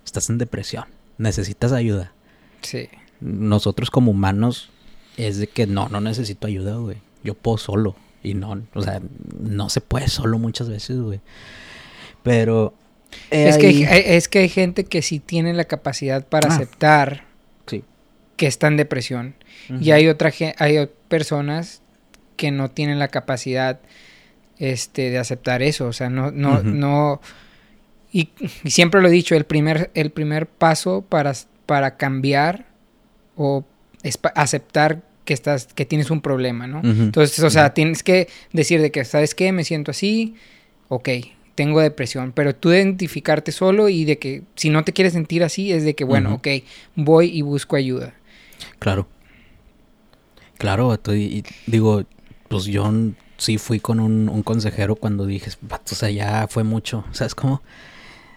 estás en depresión, necesitas ayuda. Sí. Nosotros como humanos es de que no, no necesito ayuda, güey. Yo puedo solo. Y no, o sea, no se puede solo muchas veces, güey. Pero... Es, que hay, es que hay gente que sí tiene la capacidad para ah. aceptar que está en depresión. Y hay otra hay personas que no tienen la capacidad este, de aceptar eso. O sea, no, no, no. Y, siempre lo he dicho, el primer, el primer paso para, para cambiar o es aceptar que estás, que tienes un problema, ¿no? Entonces, o sea, tienes que decir de que, ¿sabes qué? Me siento así, ok, tengo depresión, pero tú identificarte solo y de que si no te quieres sentir así, es de que, bueno, ok, voy y busco ayuda. Claro. Claro, estoy, digo, pues yo sí fui con un, consejero cuando dije, o sea, ya fue mucho, ¿sabes cómo?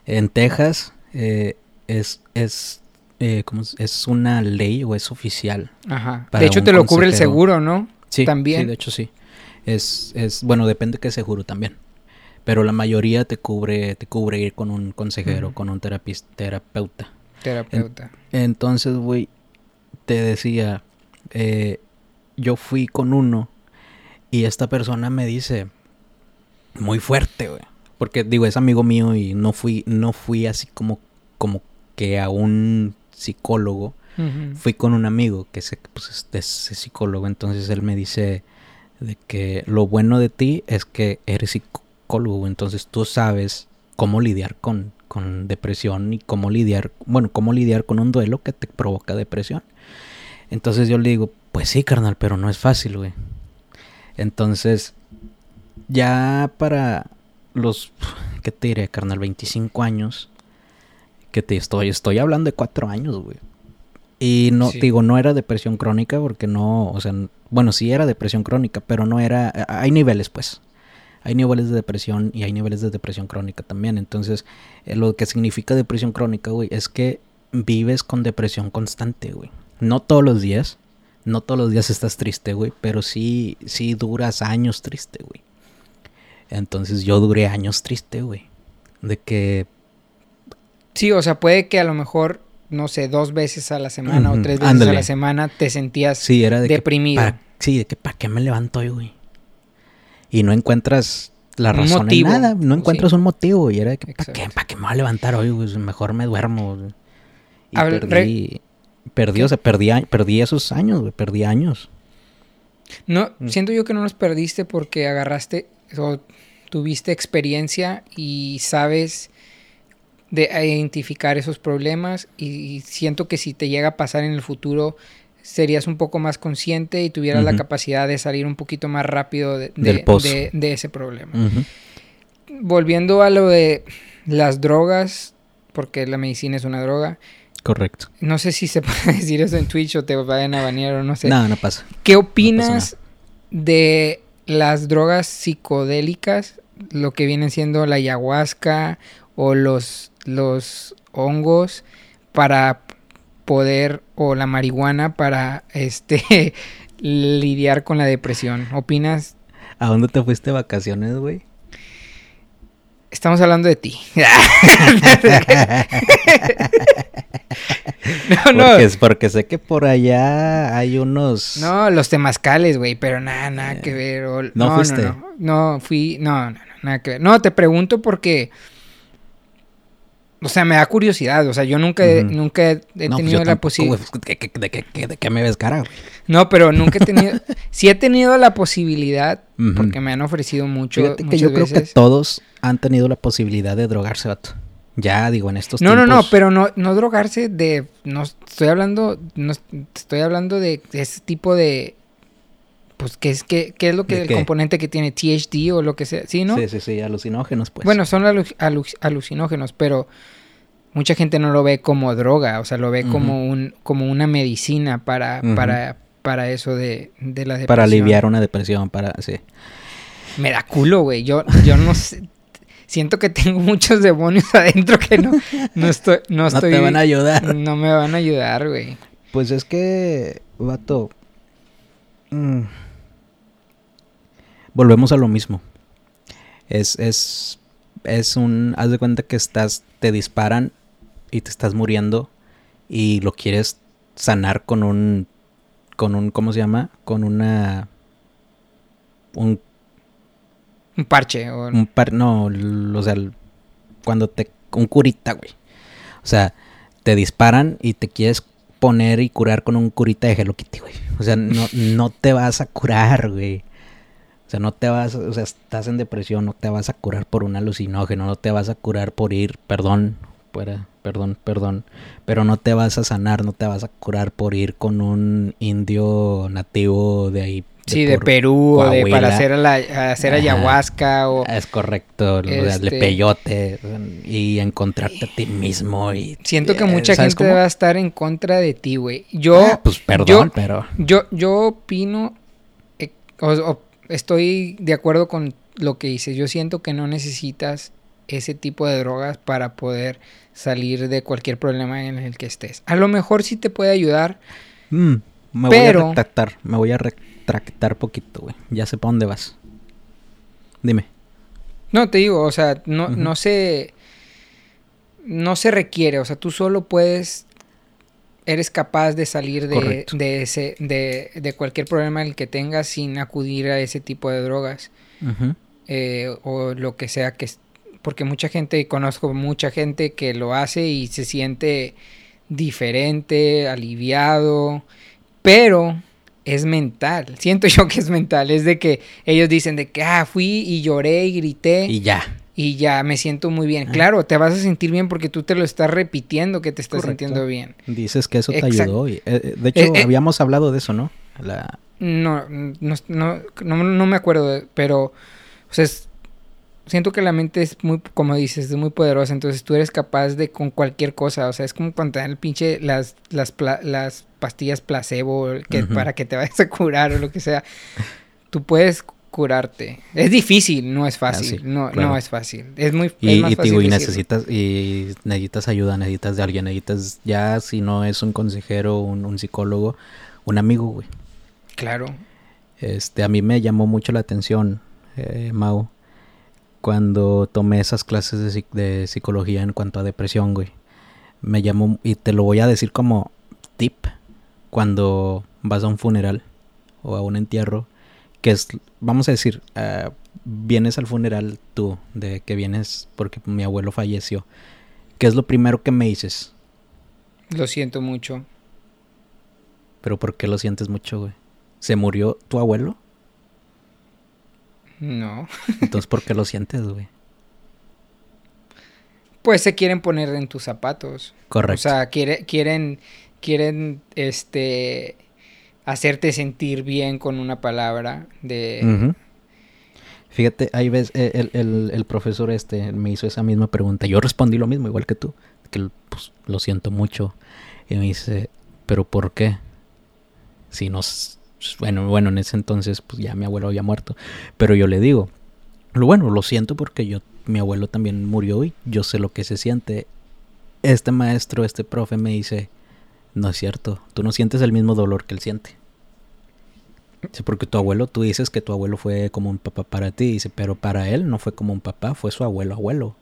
En Texas eh, es, es eh, es una ley o es oficial. Ajá. De hecho, te lo cubre el seguro, ¿no? Sí, también. Sí, de hecho sí. Es, es, bueno, depende qué seguro también. Pero la mayoría te cubre, te cubre ir con un consejero, con un terapeuta. Terapeuta. entonces, güey, te decía, eh, yo fui con uno y esta persona me dice, muy fuerte, güey. Porque digo, es amigo mío y no fui, no fui así como, como que a un psicólogo, fui con un amigo que es, pues, es, psicólogo, entonces él me dice de que lo bueno de ti es que eres psicólogo, entonces tú sabes cómo lidiar con, con depresión y cómo lidiar, bueno, cómo lidiar con un duelo que te provoca depresión. Entonces yo le digo, pues sí, carnal, pero no es fácil, güey. Entonces, ya para los, ¿qué te diré, carnal? 25 años, que te estoy, estoy hablando de cuatro años, güey. Y no, digo, no era depresión crónica porque no, o sea, bueno, sí era depresión crónica, pero no era, hay niveles, pues. hay niveles de depresión y hay niveles de depresión crónica también. Entonces, eh, lo que significa depresión crónica, güey, es que vives con depresión constante, güey. No todos los días, no todos los días estás triste, güey, pero sí, sí duras años triste, güey. Entonces yo duré años triste, güey. De que... Sí, o sea, puede que a lo mejor, no sé, dos veces a la semana o tres veces a la semana te sentías sí, era de deprimido. sí, de que ¿para qué me levanto hoy, güey? Y no encuentras la razón en nada, no encuentras un motivo. Y era de que ¿para qué, ¿para qué me voy a levantar hoy? Güey? Mejor me duermo. Y perdí, perdí, o sea, perdí, perdí esos años, güey, perdí años. No, mm. siento yo que no los perdiste porque agarraste o tuviste experiencia y sabes de identificar esos problemas y siento que si te llega a pasar en el futuro serías un poco más consciente y tuvieras la capacidad de salir un poquito más rápido de, de, ese problema. Volviendo a lo de las drogas, porque la medicina es una droga, Correcto. No sé si se puede decir eso en Twitch o te vayan a banear o no sé. No, no pasa. ¿Qué opinas de las drogas psicodélicas, lo que vienen siendo la ayahuasca o los, los hongos para poder o la marihuana para este lidiar con la depresión? ¿Opinas? ¿A dónde te fuiste de vacaciones, güey? Estamos hablando de ti. no, no. Porque, porque, sé que por allá hay unos. No, los temazcales, güey, pero nada, nada que ver. ¿No, fuiste? No, no, fui. No, no, nada que ver. No, te pregunto porque. O sea, me da curiosidad. O sea, yo nunca, nunca he, pues tenido la posibilidad. ¿De, qué me ves cara, güey? No, pero nunca he tenido. sí he tenido la posibilidad, porque me han ofrecido mucho. Fíjate que yo creo que todos han tenido la posibilidad de drogarse, vato. Ya, digo, en estos no, tiempos... No, no, no, pero no, no drogarse de... No estoy hablando... No estoy hablando de ese tipo de... Pues, ¿qué es, qué, qué es lo que el componente que tiene THD o lo que sea? ¿Sí, no? Sí, sí, sí, alucinógenos, pues. Bueno, son alucinógenos, pero mucha gente no lo ve como droga, o sea, lo ve como un como una medicina para, para, para eso de, de la depresión. Para aliviar una depresión, para, sí. Me da culo, güey. Yo, yo no sé siento que tengo muchos demonios adentro que no, no estoy, no estoy. te van a ayudar. No me van a ayudar, güey. Pues es que, vato. Mm, volvemos a lo mismo. Es, es, es un, haz de cuenta que estás, te disparan y te estás muriendo y lo quieres sanar con un, con un, ¿cómo se llama? Con una, un un parche. O... Un par, no, o sea, cuando te... Un curita, güey. O sea, te disparan y te quieres poner y curar con un curita de Hello Kitty, güey. O sea, no, no te vas a curar, güey. O sea, no te vas, o sea, estás en depresión, no te vas a curar por un alucinógeno, no te vas a curar por ir, perdón, fuera, perdón, perdón, pero no te vas a sanar, no te vas a curar por ir con un indio nativo de ahí Sí, de Perú, o de, para hacer, la, hacer ayahuasca o... Es correcto, este... peyote y encontrarte a ti mismo y... Siento que mucha gente va a estar en contra de ti, güey. Yo... Ah, pues perdón, pero... Yo, yo opino, eh, estoy de acuerdo con lo que dices. Yo siento que no necesitas ese tipo de drogas para poder salir de cualquier problema en el que estés. A lo mejor sí te puede ayudar. Mm, me voy a retractar, me voy a tractar poquito, güey. Ya sé para dónde vas. Dime. No, te digo, o sea, no, no se. No se requiere, o sea, tú solo puedes. Eres capaz de salir de, de ese, de, de, cualquier problema el que tengas sin acudir a ese tipo de drogas. Eh, o lo que sea que. Porque mucha gente, conozco mucha gente que lo hace y se siente diferente, aliviado, pero es mental. Siento yo que es mental. Es de que ellos dicen de que, ah, fui y lloré y grité. Y ya. Y ya me siento muy bien. Ah. Claro, te vas a sentir bien porque tú te lo estás repitiendo que te estás sintiendo bien. Dices que eso te ayudó. Eh, eh, de hecho, eh, habíamos hablado de eso, ¿no? La... No, no, no, no, me acuerdo, pero, o sea, siento que la mente es muy, como dices, es muy poderosa, entonces tú eres capaz de con cualquier cosa, o sea, es como cuando te dan el pinche, las, las, las pastillas placebo que, para que te vayas a curar o lo que sea. Tú puedes curarte. Es difícil, no es Ah, fácil. sí, no, claro. no es fácil. Es muy Y, es más y, fácil digo, y necesitas, y necesitas ayuda, necesitas de alguien, necesitas ya, si no es un consejero, un, un psicólogo, un amigo, güey. Claro. Este, a mí me llamó mucho la atención, eh, Mau, cuando tomé esas clases de psicología en cuanto a depresión, güey. Me llamó, y te lo voy a decir como tip, cuando vas a un funeral o a un entierro, que es, vamos a decir, ah, vienes al funeral tú, de que vienes porque mi abuelo falleció. ¿Qué es lo primero que me dices? Lo siento mucho. Pero ¿por qué lo sientes mucho, güey? ¿Se murió tu abuelo? No. Entonces, ¿por qué lo sientes, güey? Pues se quieren poner en tus zapatos. Correcto. O sea, quiere- quieren, quieren, este, hacerte sentir bien con una palabra de... Fíjate, ahí ves, eh, el, el- profesor este me hizo esa misma pregunta. Yo respondí lo mismo, igual que tú. Que pues, lo siento mucho. Y me dice, ¿pero por qué? Si nos... Bueno, bueno, en ese entonces, pues ya mi abuelo había muerto. Pero yo le digo, lo bueno, lo siento porque yo, mi abuelo también murió y yo sé lo que se siente. Este maestro, este profe me dice, no es cierto, tú no sientes el mismo dolor que él siente. Dice, porque tu abuelo, tú dices que tu abuelo fue como un papá para ti, dice, pero para él no fue como un papá, fue su abuelo abuelo.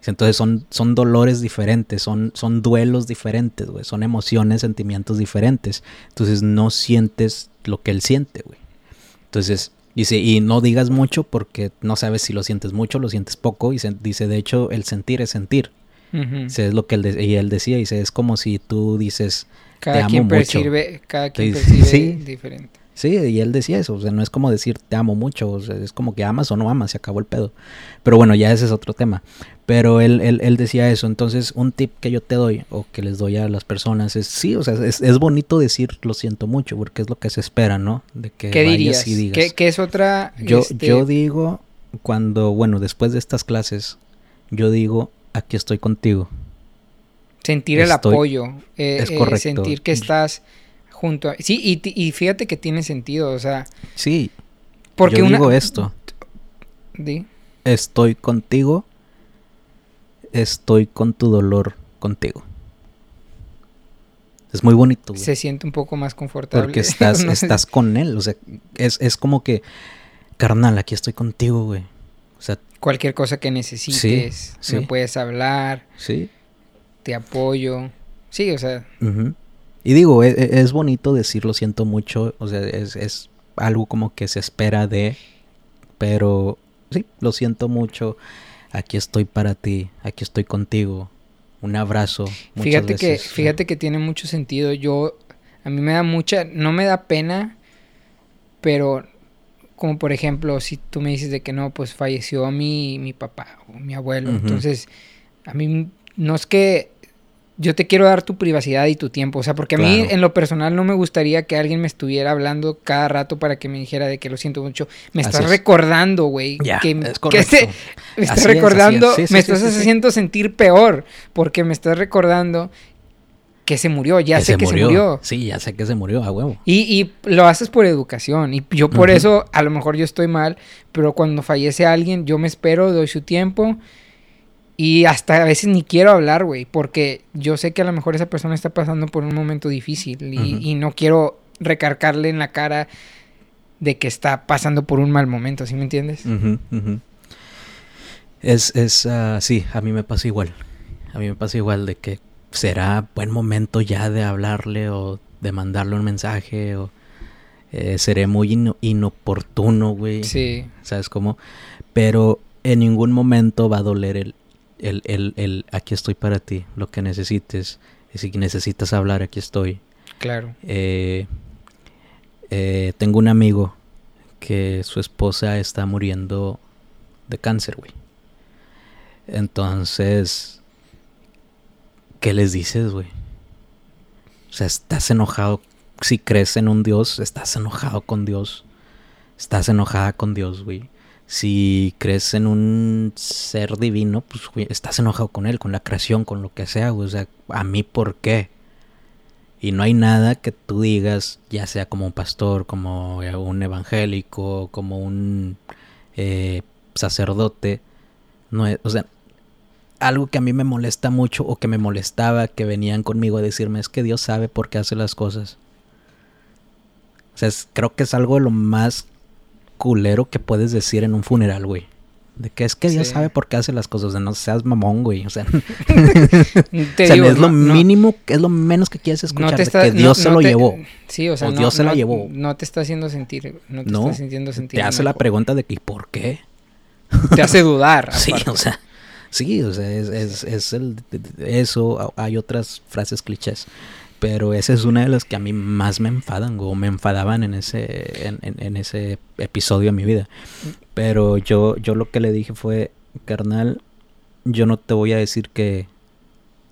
Dice, entonces son, son dolores diferentes, son, son duelos diferentes, güey, son emociones, sentimientos diferentes. Entonces no sientes lo que él siente, güey. Entonces, dice, y no digas mucho porque no sabes si lo sientes mucho, lo sientes poco. Y se- dice, de hecho, el sentir es sentir. Dice, es lo que él, y él decía, dice, es como si tú dices, Cada amo quien mucho. percibe, cada quien percibe sí. diferente. Sí, y él decía eso, o sea, no es como decir te amo mucho, o sea, es como que amas o no amas, se acabó el pedo. Pero bueno, ya ese es otro tema. Pero él, él, él decía eso, entonces un tip que yo te doy o que les doy a las personas es, sí, o sea, es, es bonito decir lo siento mucho, porque es lo que se espera, ¿no? De que ¿Qué dirías? y digas. ¿Qué, qué es otra? Yo, este, yo digo, cuando, bueno, después de estas clases, yo digo, aquí estoy contigo. Sentir el estoy- apoyo. eh, es eh, correcto. sentir que estás junto a... Sí, y, fíjate que tiene sentido, o sea, Sí, porque yo una... digo esto, estoy contigo, estoy con tu dolor contigo. Es muy bonito, güey. se siente un poco más confortable. Porque estás, No sé. estás con él. O sea, es, es como que, carnal, aquí estoy contigo, güey. O sea, Cualquier cosa que necesites, sí. me puedes hablar, sí. Te apoyo. Sí, o sea. Y digo, e- e- es, bonito decir lo siento mucho. O sea, es, es algo como que se espera de. Pero sí, lo siento mucho. Aquí estoy para ti. Aquí estoy contigo. Un abrazo. muchas fíjate que, fíjate que tiene mucho sentido. Yo, a mí me da mucha, no me da pena, pero como por ejemplo, si tú me dices de que no, pues falleció mi, mi papá o mi abuelo, entonces a mí no es que yo te quiero dar tu privacidad y tu tiempo, o sea, porque a mí en lo personal no me gustaría que alguien me estuviera hablando cada rato para que me dijera de que lo siento mucho. Me estás es. recordando, güey, Ya, que, es que correcto. este- me estás Así recordando, es. Sí, sí, me sí, estás haciendo sentir peor, porque me estás recordando que se murió, ya Que sé que se murió. Sí, ya sé que se murió, a huevo. Y, y lo haces por educación. Y yo por eso, a lo mejor yo estoy mal, pero cuando fallece alguien, yo me espero, doy su tiempo. Y hasta a veces ni quiero hablar, güey, porque yo sé que a lo mejor esa persona está pasando por un momento difícil y, no quiero recargarle en la cara de que está pasando por un mal momento, ¿sí me entiendes? Ujú, ujú. Es, es, ah, sí, a mí me pasa igual. A mí me pasa igual de que será buen momento ya de hablarle o de mandarle un mensaje o eh, seré muy ino- inoportuno, güey. Sí. ¿Sabes cómo? Pero en ningún momento va a doler el, el, el, el aquí estoy para ti, lo que necesites. Y si necesitas hablar, aquí estoy. Claro. Eh, eh, tengo un amigo que su esposa está muriendo de cáncer, güey. Entonces, ¿qué les dices, güey? O sea, estás enojado. Si crees en un Dios, estás enojado con Dios. Estás enojada con Dios, güey. Si crees en un ser divino, pues estás enojado con él, con la creación, con lo que sea. O sea, ¿a mí por qué? Y no hay nada que tú digas, ya sea como un pastor, como un evangélico, como un eh, sacerdote. No o sea, algo que a mí me molesta mucho o que me molestaba que venían conmigo a decirme es que Dios sabe por qué hace las cosas. O sea, creo que es algo de lo más culero que puedes decir en un funeral, güey. De que es que Dios sabe por qué hace las cosas. De no seas mamón, güey. O sea, es lo mínimo, es lo menos que quieres escuchar. de que Dios se lo llevó. Sí, o sea, Dios se lo llevó. No te está haciendo sentir. No te está sintiendo sentir. Te hace la pregunta de que ¿y por qué? Te hace dudar. sí, o sea. Sí, o sea, es, es, es el, eso. Hay otras frases clichés. Pero esa es una de las que a mí más me enfadan o me enfadaban en ese, en, en, ese episodio de mi vida. Pero yo, yo lo que le dije fue, carnal, yo no te voy a decir que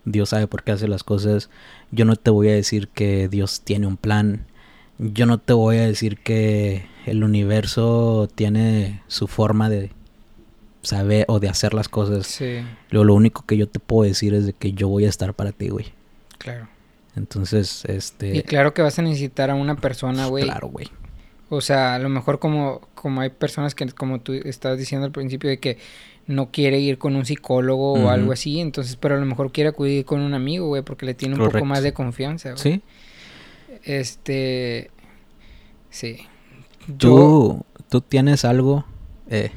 Dios sabe por qué hace las cosas. Yo no te voy a decir que Dios tiene un plan. Yo no te voy a decir que el universo tiene su forma de saber o de hacer las cosas. Sí. Lo, lo único que yo te puedo decir es de que yo voy a estar para ti, güey. Claro. Entonces, este... Y claro que vas a necesitar a una persona, güey. Claro, güey. O sea, a lo mejor como, como hay personas que, como tú estabas diciendo al principio, de que no quiere ir con un psicólogo o algo así, entonces, pero a lo mejor quiere acudir con un amigo, güey, porque le tiene un poco más de confianza, güey. Sí. Este... Sí. ¿Tú, tú tienes algo... Eh,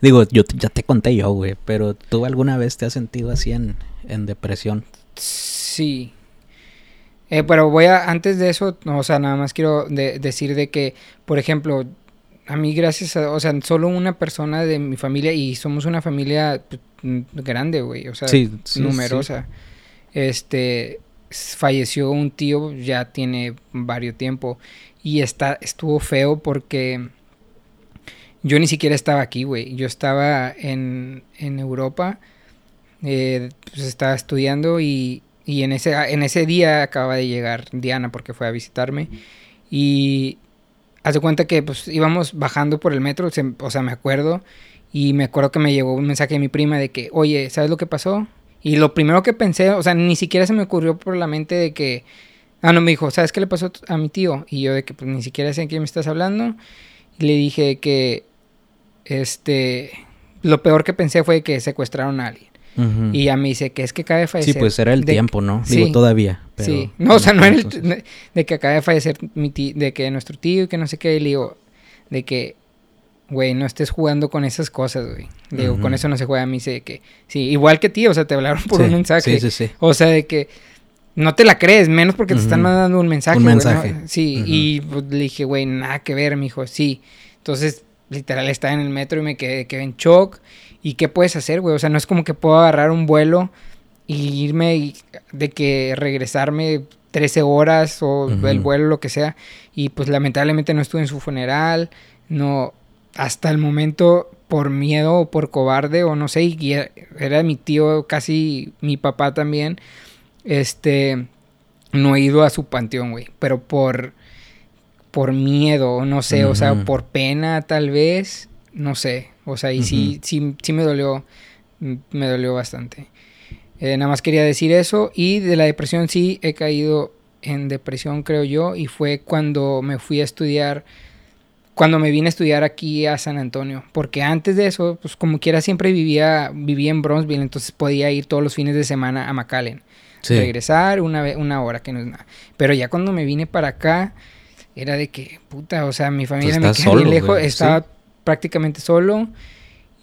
digo, yo ya te conté yo, güey, pero ¿tú alguna vez te has sentido así en, en depresión? Sí. Eh, pero voy a, antes de eso, o sea, nada más quiero decir de que, por ejemplo, a mí gracias a, o sea, solo una persona de mi familia y somos una familia pues, grande, güey, o sea, numerosa. Este, falleció un tío, ya tiene varios tiempo y está, estuvo feo porque yo ni siquiera estaba aquí, güey, yo estaba en, en Europa, eh, pues estaba estudiando y y en ese, en ese día acaba de llegar Diana porque fue a visitarme. Y hace cuenta que pues íbamos bajando por el metro, o sea, me acuerdo. Y me acuerdo que me llegó un mensaje de mi prima de que, oye, ¿sabes lo que pasó? Y lo primero que pensé, o sea, ni siquiera se me ocurrió por la mente de que... Ah, no, me dijo, ¿sabes qué le pasó a mi tío? Y yo de que pues ni siquiera sé de quién me estás hablando. Y le dije que, este, lo peor que pensé fue que secuestraron a alguien. Y ya me dice que es que acaba de fallecer. Sí, pues era el tiempo, ¿no? Digo, todavía. sí, no, o sea, no era el, de que acaba de fallecer mi tío, de que nuestro tío y que no sé qué. Y le digo, de que, güey, no estés jugando con esas cosas, güey. Le digo, con eso no se juega. A mí dice que, sí, igual que tío, o sea, te hablaron por un mensaje. Sí, sí, sí. O sea, de que no te la crees, menos porque te están mandando un mensaje. Un mensaje. Sí, y pues, le dije, güey, nada que ver, me dijo, sí. Entonces, literal, estaba en el metro y me quedé, quedé en shock. ¿Y qué puedes hacer, güey? O sea, no es como que puedo agarrar un vuelo y irme y de que regresarme 13 horas o el vuelo, lo que sea. Y pues lamentablemente no estuve en su funeral. No, hasta el momento, por miedo o por cobarde o no sé, y era mi tío, casi mi papá también, este, no he ido a su panteón, güey. Pero por, por miedo, no sé, o sea, por pena tal vez, no sé. O sea, y sí, sí, sí me dolió, me dolió bastante. Eh, nada más quería decir eso. Y de la depresión sí he caído en depresión, creo yo. Y fue cuando me fui a estudiar, cuando me vine a estudiar aquí a San Antonio. Porque antes de eso, pues como quiera siempre vivía, vivía en Bronzeville, entonces podía ir todos los fines de semana a McAllen. Regresar una, una hora, que no es nada. Pero ya cuando me vine para acá, era de que, puta, o sea, mi familia me quedó lejos, estaba prácticamente solo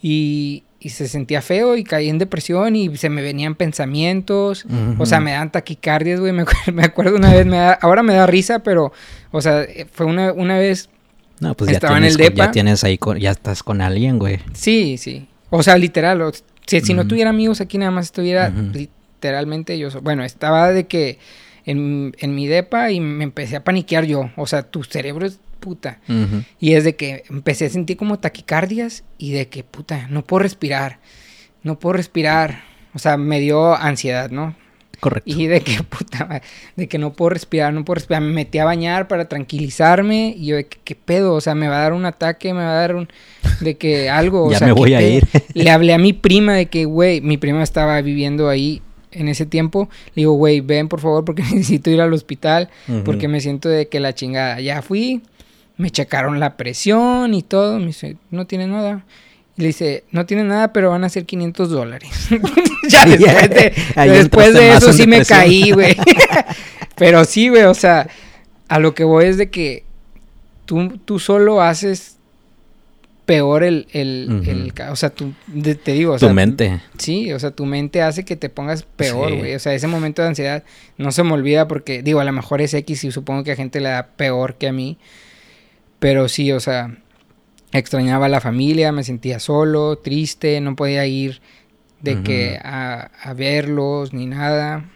y, se sentía feo y caí en depresión y se me venían pensamientos, o sea, me dan taquicardias, güey, me, acuerdo una vez, me ahora me da risa, pero, o sea, fue una, una vez... No, pues estaba ya, tienes, en el depa. ya tienes ahí, ya estás con alguien, güey. Sí, sí. O sea, literal, si, no tuviera amigos aquí, nada más estuviera literalmente yo. Bueno, estaba de que en, en mi depa y me empecé a paniquear yo. O sea, tu cerebro es puta. Y es de que empecé a sentir como taquicardias y de que, puta, no puedo respirar, no puedo respirar. O sea, me dio ansiedad, ¿no? Correcto. Y de que, puta, de que no puedo respirar, no puedo respirar. Me metí a bañar para tranquilizarme y yo de que, ¿qué pedo? O sea, me va a dar un ataque, me va a dar un... De que algo... ya o sea, me voy a ir. Le hablé a mi prima de que, güey, mi prima estaba viviendo ahí en ese tiempo. Le digo, güey, ven por favor porque necesito ir al hospital. Porque me siento de que la chingada. Ya fui, me checaron la presión y todo. Me dice, no tiene nada. Y le dice, no tiene nada, pero van a ser 500 dólares. ya después de, después de eso sí me caí, güey. pero sí, güey, o sea, a lo que voy es de que tú, tú solo haces peor el, el, o sea, tu, te digo, o tu mente. Sí, o sea, tu mente hace que te pongas peor, güey. O sea, ese momento de ansiedad no se me olvida porque, digo, a lo mejor es X y supongo que a gente le da peor que a mí. Pero sí, o sea, extrañaba a la familia, me sentía solo, triste, no podía ir de que a, a, verlos ni nada.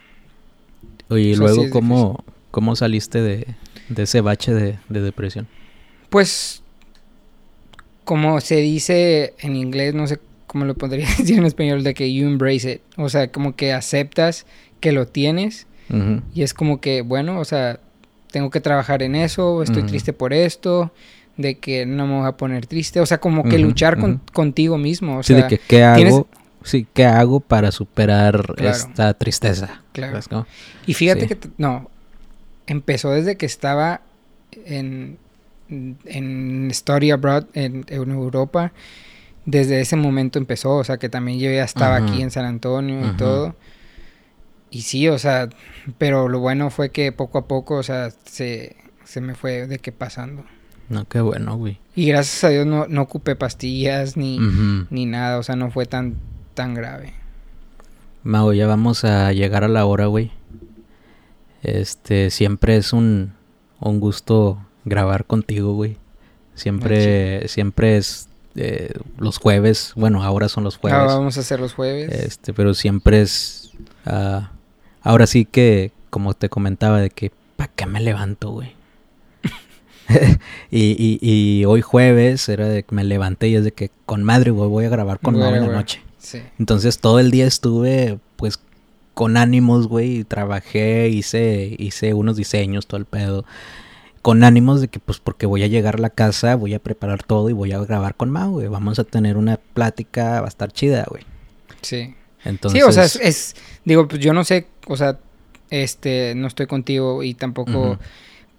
Oye, y luego, ¿cómo, ¿cómo saliste de, de ese bache de, de depresión? Pues como se dice en inglés, no sé cómo lo podría decir en español, de que you embrace it. O sea, como que aceptas que lo tienes. Y es como que, bueno, o sea, tengo que trabajar en eso, estoy triste por esto, de que no me voy a poner triste. O sea, como que luchar contigo mismo. O sí, de que qué hago. Sí, ¿qué hago para superar esta tristeza? Claro. Y fíjate que, no, empezó desde que estaba en en Story Abroad en, Europa, desde ese momento empezó, o sea que también yo ya estaba aquí en San Antonio y todo. Y sí, o sea, pero lo bueno fue que poco a poco, o sea, se, se me fue de qué pasando. No, qué bueno, güey. Y gracias a Dios no, no ocupé pastillas ni, ni nada, o sea, no fue tan, tan grave. Mago, ya vamos a llegar a la hora, güey. Este, siempre es un, un gusto grabar contigo, güey. Siempre, siempre es eh, los jueves. Bueno, ahora son los jueves. Ahora vamos a hacer los jueves. Este, pero siempre es. Uh, ahora sí que, como te comentaba, de que, ¿para qué me levanto, güey? y, y, y, hoy jueves era de que me levanté y es de que con madre, güey, voy a grabar con Mau en la noche. Sí. Entonces todo el día estuve, pues, con ánimos, güey, y trabajé, hice, hice unos diseños, todo el pedo con ánimos de que pues porque voy a llegar a la casa, voy a preparar todo y voy a grabar con Mau, güey. Vamos a tener una plática, va a estar chida, güey. Sí. Entonces... Sí, o sea, es, digo, pues yo no sé, o sea, este, no estoy contigo y tampoco...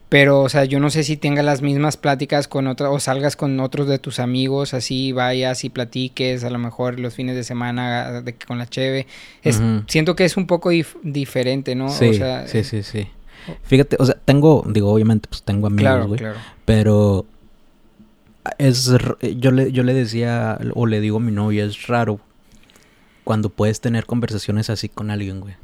Pero, o sea, yo no sé si tengas las mismas pláticas con otros, o salgas con otros de tus amigos, así vayas y platiques, a lo mejor los fines de semana de, con la cheve. Es, Siento que es un poco diferente, ¿no? Sí, sí, sí, sí. Fíjate, o sea, tengo, digo, obviamente, pues tengo amigos, güey. Claro, Pero es, yo le, yo le decía, o le digo a mi novia, es raro cuando puedes tener conversaciones así con alguien, güey.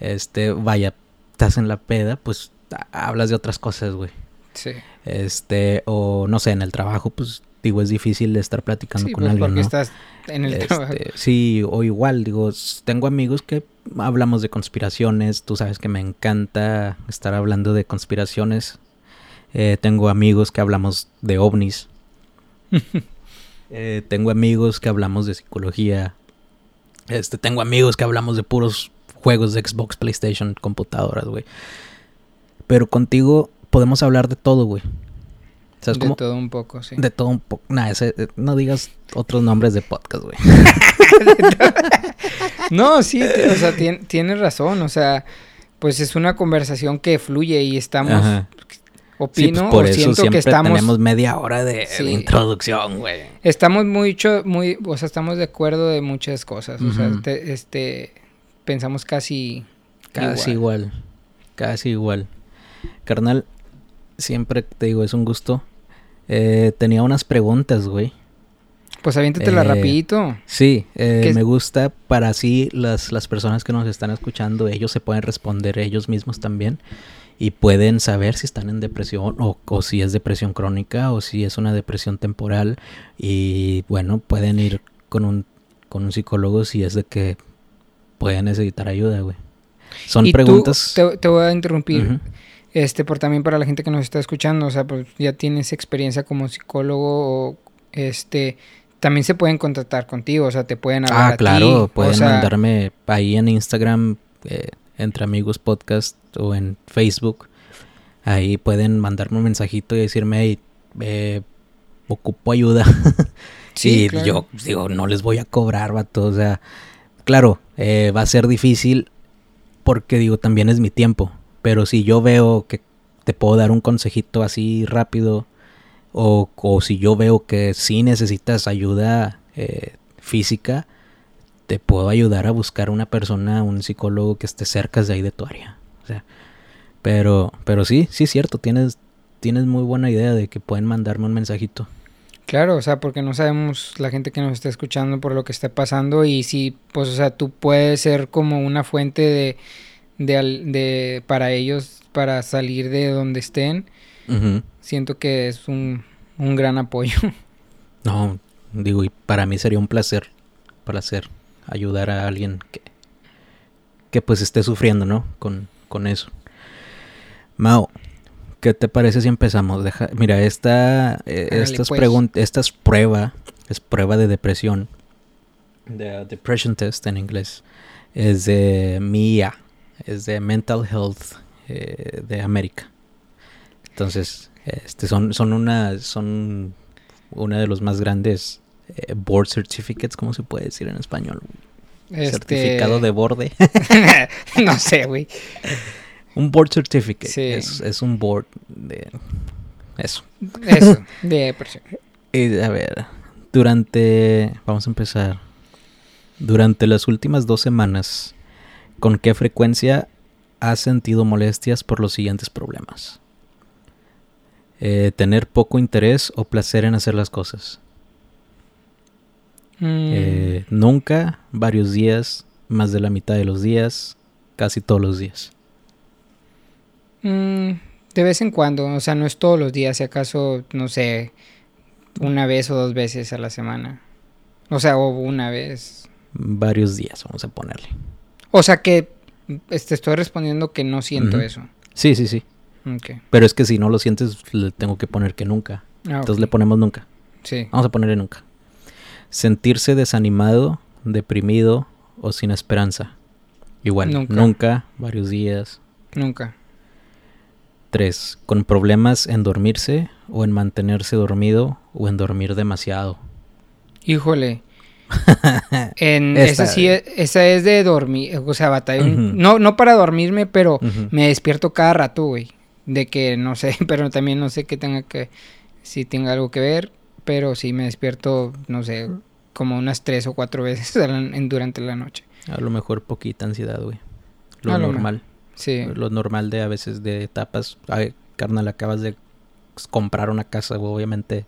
Este, vaya, estás en la peda, pues hablas de otras cosas, güey. Sí. Este, o no sé, en el trabajo, pues digo, es difícil estar platicando con pues, alguien. Porque estás en el trabajo. Este, sí, o igual, digo, tengo amigos que hablamos de conspiraciones, tú sabes que me encanta estar hablando de conspiraciones. Eh, tengo amigos que hablamos de ovnis. Eh, tengo amigos que hablamos de psicología. Este, tengo amigos que hablamos de puros juegos de Xbox, PlayStation, computadoras, güey. Pero contigo podemos hablar de todo, güey. De todo un poco, sí. De todo un poco. Nah, eh, no digas otros nombres de podcast, güey. no, sí, o sea, tienes razón, o sea, pues es una conversación que fluye y estamos... Opino, pues por eso siempre que estamos... tenemos media hora de, introducción, güey. Estamos mucho, muy, o sea, estamos de acuerdo de muchas cosas, o sea, este, pensamos casi... Casi igual. casi igual. Carnal, siempre te digo, es un gusto. Eh, tenía unas preguntas, güey. Pues aviéntatela eh, rapidito. Sí, eh, me gusta para así las, las personas que nos están escuchando, ellos se pueden responder ellos mismos también y pueden saber si están en depresión o, o, si es depresión crónica o si es una depresión temporal y bueno, pueden ir con un, con un psicólogo si es de que pueden necesitar ayuda, güey. Son preguntas... te, voy a interrumpir. Este, por también para la gente que nos está escuchando, o sea, pues ya tienes experiencia como psicólogo o este también se pueden contactar contigo, o sea, te pueden hablar. Ah, claro, pueden mandarme ahí en Instagram, eh, entre amigos podcast o en Facebook. Ahí pueden mandarme un mensajito y decirme, hey, eh, ocupo ayuda. Sí, y yo digo, no les voy a cobrar, vato, o sea, claro, eh, va a ser difícil porque digo, también es mi tiempo. Pero si yo veo que te puedo dar un consejito así rápido, o, o si yo veo que sí necesitas ayuda eh, física, te puedo ayudar a buscar una persona, un psicólogo que esté cerca de ahí de tu área. O sea, pero, pero sí, sí es cierto, tienes, tienes muy buena idea de que pueden mandarme un mensajito. Claro, o sea, porque no sabemos la gente que nos está escuchando por lo que está pasando y si, pues, o sea, tú puedes ser como una fuente de, de, de para ellos, para salir de donde estén. Siento que es un, un gran apoyo. No, digo, y para mí sería un placer, placer ayudar a alguien que, que pues esté sufriendo, ¿no? Con, con eso. Mao, ¿Qué te parece si empezamos? Deja, mira, esta, eh, estas pues. esta es prueba, es prueba de depresión, de depression test en inglés, es de MIA, es de Mental Health eh, de América. Entonces, este son, son una, son una de los más grandes eh, board certificates, ¿cómo se puede decir en español? Este... Certificado de borde. no sé, güey. Un board certificate. Es, un board de eso. Eso, de. Y a ver, durante. Vamos a empezar. Durante las últimas dos semanas, ¿con qué frecuencia has sentido molestias por los siguientes problemas? Eh, tener poco interés o placer en hacer las cosas. Mm. Eh, nunca, varios días, más de la mitad de los días, casi todos los días. Mm, de vez en cuando, o sea, no es todos los días, si acaso, no sé, una vez o dos veces a la semana. O sea, o una vez. Varios días, vamos a ponerle. O sea que te este, estoy respondiendo que no siento eso. Sí, sí, sí. Pero es que si no lo sientes, le tengo que poner que nunca. Ah, Entonces le ponemos nunca. Sí. Vamos a ponerle nunca. Sentirse desanimado, deprimido o sin esperanza. Igual, nunca, nunca varios días. Nunca. 3. Con problemas en dormirse o en mantenerse dormido o en dormir demasiado. Híjole. en esa sí esa es de dormir, o sea, batalla. no, no para dormirme, pero me despierto cada rato, güey. De que no sé, pero también no sé que tenga que, si tenga algo que ver, pero sí me despierto, no sé, como unas tres o cuatro veces en, durante la noche. A lo mejor poquita ansiedad, güey. Lo normal. Sí. Lo normal de a veces de etapas. Ay, carnal, acabas de comprar una casa, güey. Obviamente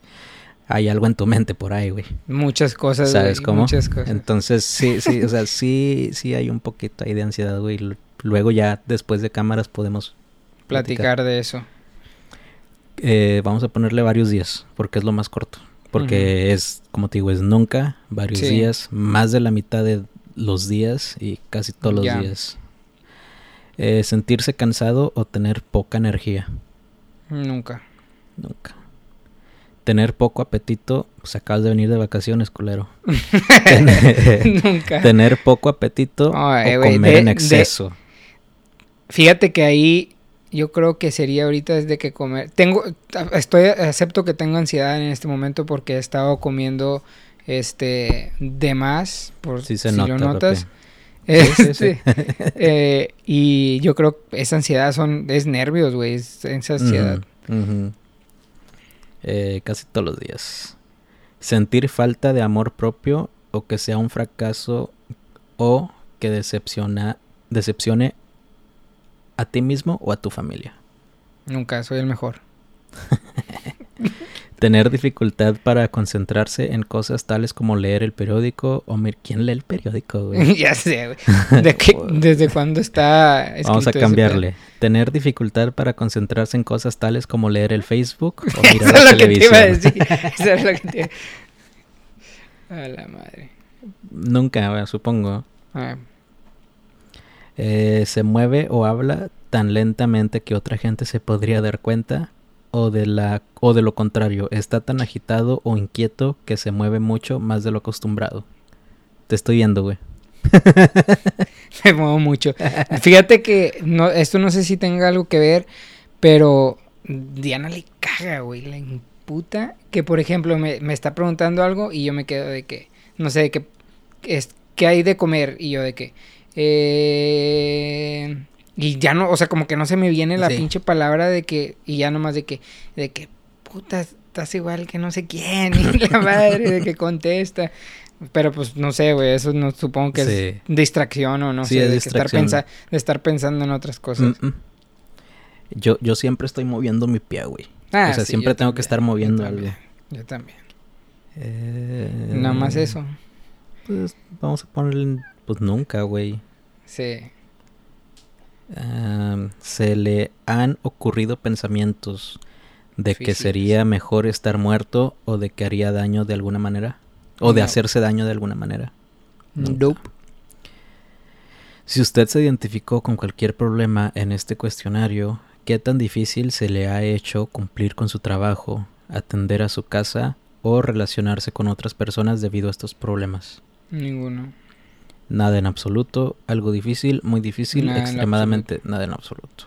hay algo en tu mente por ahí, güey. Muchas cosas, ¿Sabes cómo? Muchas cosas. Entonces, sí, sí, o sea, sí, sí hay un poquito ahí de ansiedad, güey. Luego ya después de cámaras podemos platicar, de eso. Eh, vamos a ponerle varios días, porque es lo más corto. Porque es, como te digo, es nunca, varios días, más de la mitad de los días y casi todos los días. Eh, sentirse cansado o tener poca energía. Nunca. Nunca. Tener poco apetito, pues acabas de venir de vacaciones, culero. Nunca. Tener poco apetito o comer en exceso. Fíjate que ahí yo creo que sería ahorita desde que comer. Tengo, estoy, acepto que tengo ansiedad en este momento porque he estado comiendo este de más, por si lo notas. Este, eh, y yo creo que esa ansiedad son, es nervios, güey, es esa ansiedad. Eh, casi todos los días. Sentir falta de amor propio o que sea un fracaso o que decepciona, decepcione a ti mismo o a tu familia. Nunca, soy el mejor. Tener dificultad para concentrarse en cosas tales como leer el periódico o mir ¿Quién lee el periódico, güey? ya sé, güey. ¿Desde cuándo está Vamos a cambiarle. Tener dificultad para concentrarse en cosas tales como leer el Facebook o mirar la televisión. Eso es lo que te A la madre. Nunca, supongo. Ah. Eh, se mueve o habla tan lentamente que otra gente se podría dar cuenta o de la o de lo contrario, está tan agitado o inquieto que se mueve mucho más de lo acostumbrado. Te estoy viendo, güey. me muevo mucho. Fíjate que no, esto no sé si tenga algo que ver, pero Diana le caga, güey, la imputa que por ejemplo me, me está preguntando algo y yo me quedo de que no sé, de que es ¿qué hay de comer? Y yo de que, eh, y ya no, o sea, como que no se me viene la Sí. pinche palabra de que, y ya nomás de que, de que, puta, estás igual que no sé quién, y la madre de que contesta. Pero pues no sé, güey, eso no supongo que Sí. es distracción o no Sí, sé, es de, estar pensa- de estar pensando en otras cosas. Mm, mm. Yo, yo siempre estoy moviendo mi pie, güey. Ah, o sea, siempre yo tengo que estar yo moviendo también, algo. Yo también. Eh, Nada más eso. Pues vamos a ponerle, pues nunca, güey. Sí. Se le han ocurrido pensamientos de que sería mejor estar muerto o de que haría daño de alguna manera. O de hacerse daño de alguna manera. Nope. Si usted se identificó con cualquier problema en este cuestionario, ¿qué tan difícil se le ha hecho cumplir con su trabajo, atender a su casa o relacionarse con otras personas debido a estos problemas? Ninguno. Nada en absoluto, algo difícil, muy difícil, Nada extremadamente nada en absoluto.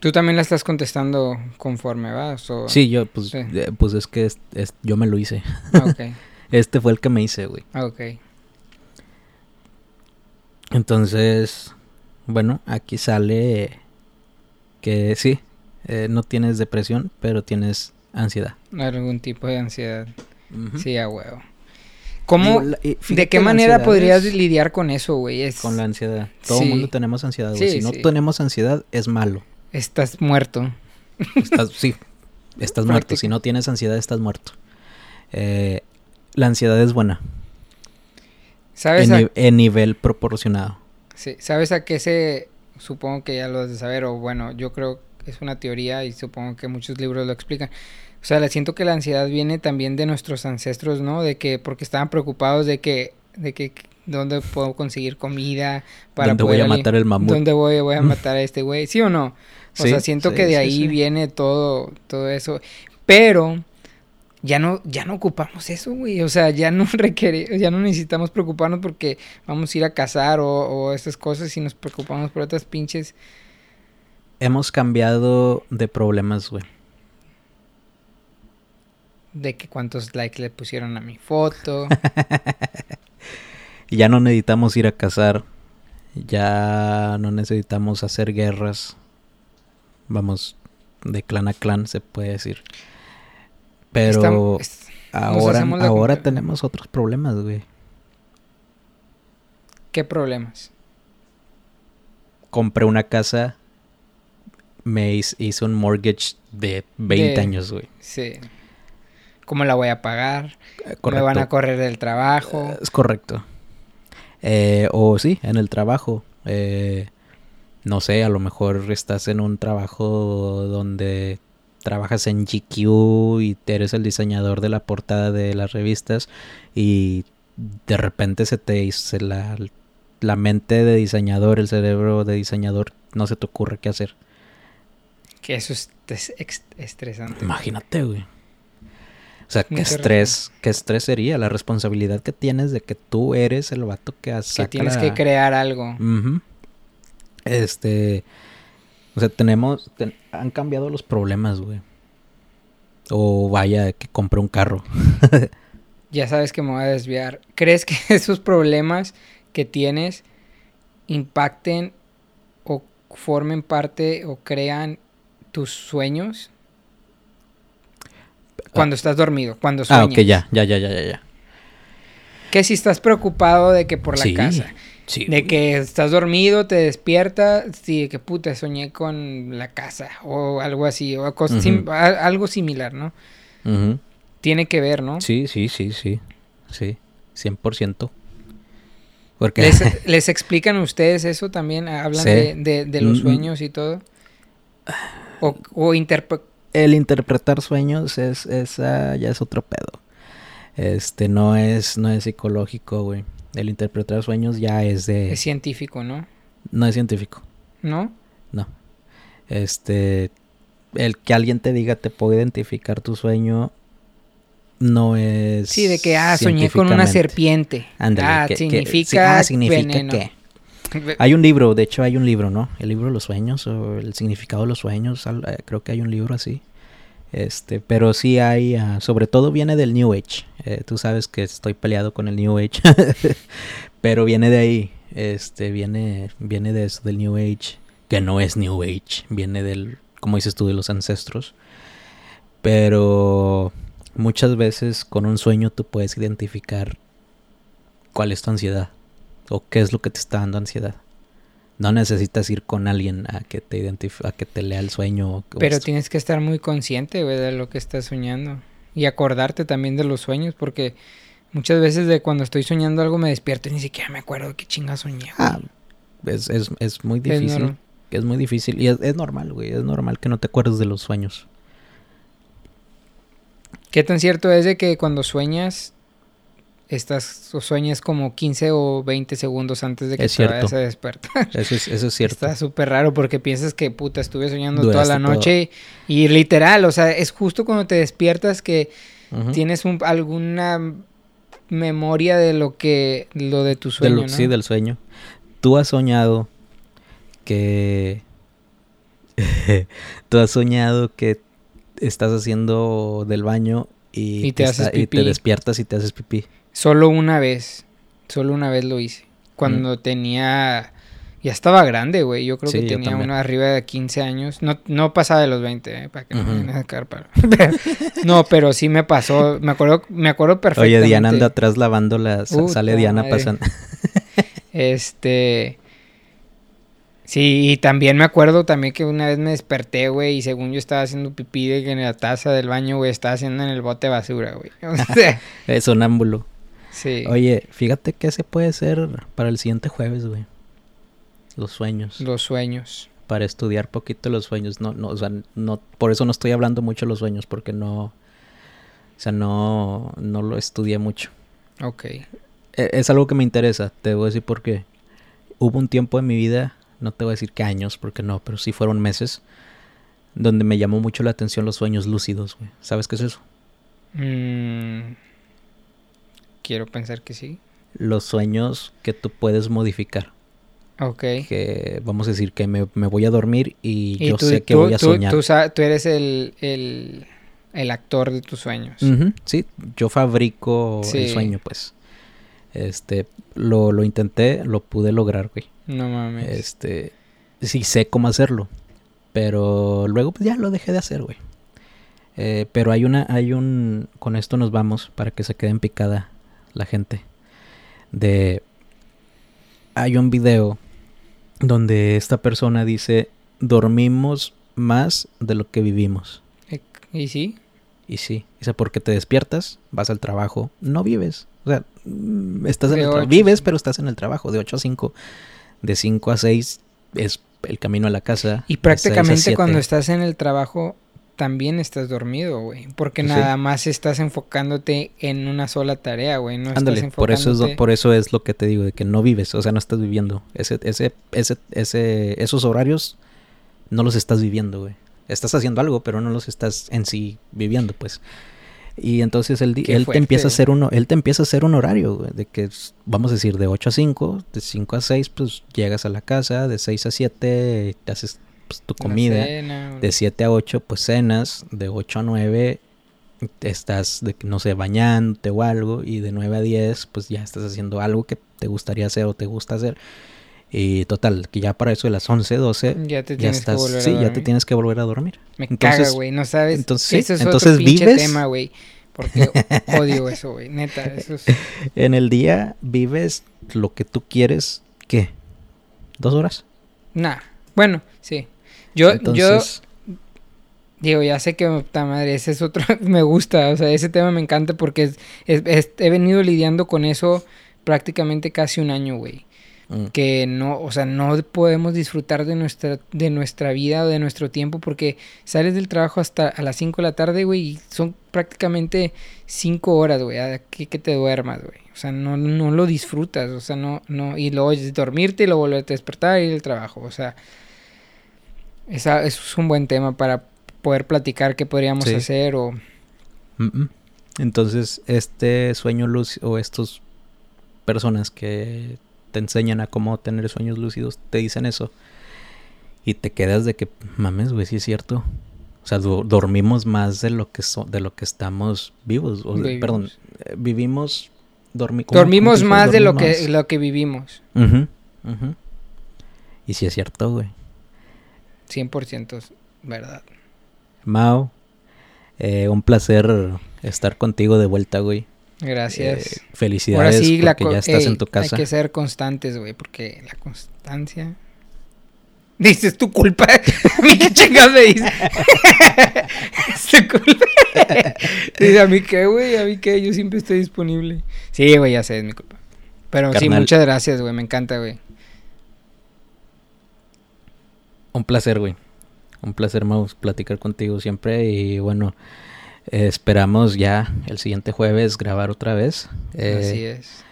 Tú también la estás contestando conforme vas. O... Sí, yo pues, Sí. eh, pues es que es- es- yo me lo hice. Ah. Este fue el que me hice, güey. Ah, ok. Entonces, bueno, aquí sale que sí, eh, no tienes depresión, pero tienes ansiedad. Algún tipo de ansiedad. Sí, a huevo. ¿Cómo? Digo, la- y ¿De qué manera podrías es lidiar con eso, güey? Es... Con la ansiedad. Todo Sí. el mundo tenemos ansiedad, güey. Sí, si no tenemos ansiedad, es malo. Estás muerto. Estás, sí, estás muerto. Si no tienes ansiedad, estás muerto. Eh, la ansiedad es buena. ¿Sabes En, a... en nivel proporcionado. sí, ¿Sabes a qué se... Supongo que ya lo has de saber, o bueno, yo creo que es una teoría y supongo que muchos libros lo explican. O sea, siento que la ansiedad viene también de nuestros ancestros, ¿no? De que, porque estaban preocupados de que, de que, dónde puedo conseguir comida para ¿Dónde voy a matar el mamut? ¿Dónde voy, voy a matar a este güey? ¿Sí o no? O Sí, sea, siento sí, que de sí, ahí viene todo, todo eso. Pero ya no, ya no ocupamos eso, güey. O sea, ya no requiere, ya no necesitamos preocuparnos porque vamos a ir a cazar o, o estas cosas y nos preocupamos por otras pinches. Hemos cambiado de problemas, güey. De que cuántos likes le pusieron a mi foto. Ya no necesitamos ir a cazar. Ya no necesitamos hacer guerras. Vamos, de clan a clan se puede decir. Pero ahora, ahora tenemos otros problemas, güey. ¿Qué problemas? Compré una casa. Me hice, hice un mortgage de 20 De- años, güey. Sí. ¿Cómo la voy a pagar? Eh, Me van a correcto. correr del trabajo. Eh, Es correcto. Eh, o sí, en el trabajo. Eh, no sé, a lo mejor estás en un trabajo donde trabajas en GQ y eres el diseñador de la portada de las revistas y de repente se te hizo la, la mente de diseñador, el cerebro de diseñador, no se te ocurre qué hacer. Que eso es estresante. Imagínate, güey. O sea, qué estrés, qué estrés sería la responsabilidad que tienes de que tú eres el vato que Que saca tienes la- que crear algo. Este, o sea, tenemos, ten- han cambiado los problemas, güey. O vaya, que compré un carro. Ya sabes que me voy a desviar. ¿Crees que esos problemas que tienes impacten o formen parte o crean tus sueños? Cuando estás dormido, cuando Ah, sueñas. ok, ya, ya, ya, ya, ya, ya. Que si estás preocupado de que por la Sí, casa, Sí. de que estás dormido, te despiertas, sí, de que puta, soñé con la casa o algo así, o sim- a- algo similar, ¿no? Tiene que ver, ¿no? Sí, sí, sí, sí. Sí, 100%. Porque ¿Les, les explican a ustedes eso también? ¿Hablan Sí. de, de- de los Mm, sueños y todo? ¿O, o interpre- el interpretar sueños es esa ya es otro pedo. Este no es no es psicológico, güey. El interpretar sueños ya es de es científico, ¿no? no es científico. ¿No? No. Este. El que alguien te diga te puedo identificar tu sueño. No es. Sí, de que, ah, soñé con una serpiente. Ándale, ah, que- que- significa, sí, ah, significa veneno. que. Hay un libro, de hecho hay un libro, ¿no? El libro de los sueños o el significado de los sueños. eh, Creo que hay un libro así. Este, pero sí hay, ah, sobre todo viene del New Age. Eh, tú sabes que estoy peleado con el New Age, pero viene de ahí. Este, viene, viene de eso, del New Age, que no es New Age, viene del, como dices tú, de los ancestros. Pero muchas veces con un sueño tú puedes identificar cuál es tu ansiedad o qué es lo que te está dando ansiedad. No necesitas ir con alguien a que te identifique, a que te lea el sueño. Pero tienes que estar muy consciente, güey, de lo que estás soñando. Y acordarte también de los sueños, porque muchas veces de cuando estoy soñando algo me despierto y ni siquiera me acuerdo de qué chinga soñé. Ah, es, es, es, muy difícil. Es, muy difícil. Y es, es normal, güey. Es normal que no te acuerdes de los sueños. ¿Qué tan cierto es de que cuando sueñas estás o sueñas como 15 o 20 segundos antes de que te vayas a despertar. Eso es, eso es cierto. Está súper raro porque piensas que puta, estuve soñando toda la noche y, literal, o sea, es justo cuando te despiertas que tienes alguna memoria de lo que lo de tu sueño, Sí, del sueño. Tú has soñado que tú has soñado que estás haciendo del baño y, te, y te despiertas y te haces pipí. Solo una vez. Solo una vez lo hice. Cuando mm. tenía. Ya estaba grande, güey. Yo creo que tenía uno arriba de 15 años. No, no pasaba de los 20, eh, para que no me vayan a sacar no, pero sí me pasó. Me acuerdo, me acuerdo perfectamente. Oye, Diana anda atrás lavando las. sale Diana pasando. este. Sí, y también me acuerdo también que una vez me desperté, güey, y según yo estaba haciendo pipí de que en la taza del baño, güey, estaba haciendo en el bote de basura, güey. O sea, es sonámbulo. Sí. Oye, fíjate que se puede ser para el siguiente jueves, güey. Los sueños. Los sueños. Para estudiar poquito los sueños. No, no, o sea, no, por eso no estoy hablando mucho de los sueños, porque no. O sea, no, no lo estudié mucho. Ok. E, es algo que me interesa, te voy a decir por qué. Hubo un tiempo en mi vida, no te voy a decir qué años, porque no, pero sí fueron meses, donde me llamó mucho la atención los sueños lúcidos, güey. ¿Sabes qué es eso? Mmm Quiero pensar que sí. Los sueños que tú puedes modificar. Ok. Que vamos a decir que me, voy a dormir y, yo sé que voy a soñar. Tú, eres el, el, actor de tus sueños. Sí, yo fabrico el sueño, pues. Este, lo, lo intenté, lo pude lograr, güey. No mames. Este, sí sé cómo hacerlo. Pero luego pues ya lo dejé de hacer, güey. Eh, pero hay una, hay un, con esto nos vamos para que se queden picada la gente. De hay un video donde esta persona dice dormimos más de lo que vivimos. ¿Y sí? Y sí. Dice, porque te despiertas, vas al trabajo, no vives. O sea, mm, estás en el vives, pero estás en el trabajo de 8 a 5. De 5 a 6 es el camino a la casa. Y prácticamente cuando estás en el trabajo también estás dormido, güey. Porque nada más estás enfocándote en una sola tarea, güey. No Ándale, por eso es por eso es lo que te digo, de que no vives, o sea, no estás viviendo. Ese, ese, ese, ese, esos horarios no los estás viviendo, güey. Estás haciendo algo, pero no los estás en sí viviendo, pues. Y entonces él, él te empieza a hacer uno, él te empieza a hacer un horario, güey, de que vamos a decir de 8 a 5, de 5 a 6 pues llegas a la casa, de 6 a 7 te haces pues, tu comida. de 7 a 8, pues cenas. De 8 a 9 estás, de, no sé, bañándote o algo. Y de 9 a 10, pues ya estás haciendo algo que te gustaría hacer o te gusta hacer. Y total, que ya para eso de las 11, 12, ya, te tienes estás, que volver sí, a ya te tienes que volver a dormir. Me caga, güey, no sabes. Entonces, eso es entonces otro vives. tema, güey. Porque odio eso, güey, neta. Eso es... En el día vives lo que tú quieres, ¿qué? ¿Dos horas? Nah, bueno, sí. Yo, yo digo, ya sé que puta madre, ese es otro, me gusta, o sea, ese tema me encanta porque he venido lidiando con eso prácticamente casi un año, güey. Mm. Que no, o sea, no podemos disfrutar de nuestra, de nuestra vida o de nuestro tiempo porque sales del trabajo hasta a las 5 de la tarde, güey, y son prácticamente 5 horas, güey, que, que te duermas, güey. O sea, no, no lo disfrutas, o sea, no, no, y luego es dormirte y luego volverte a despertar y ir al trabajo, o sea, esa, eso es un buen tema para poder platicar qué podríamos hacer o... Entonces, este sueño lúcido o estas personas que te enseñan a cómo tener sueños lúcidos te dicen eso y te quedas de que mames, güey, sí es cierto. O sea, dormimos más de lo que so- de lo que estamos vivos. O, Vivimos. Perdón, eh, vivimos dormi- ¿cómo- Dormimos más de lo que, lo que vivimos. Ujú, ujú. Y sí es cierto, güey. 100% verdad. Mao, eh, un placer estar contigo de vuelta, güey. Gracias. Eh, felicidades Ahora sí, la porque co- ya estás ey, en tu casa. Hay que ser constantes, güey, porque la constancia. Dices, tu culpa. A mí qué chingados me dices. es tu culpa. Dice, a mí qué, güey, a mí qué, yo siempre estoy disponible. Sí, güey, ya sé, es mi culpa. Pero sí, muchas gracias, güey, me encanta, güey. Un placer, güey. Un placer, Maus, platicar contigo siempre. Y bueno, eh, esperamos ya el siguiente jueves grabar otra vez. Eh, Así es.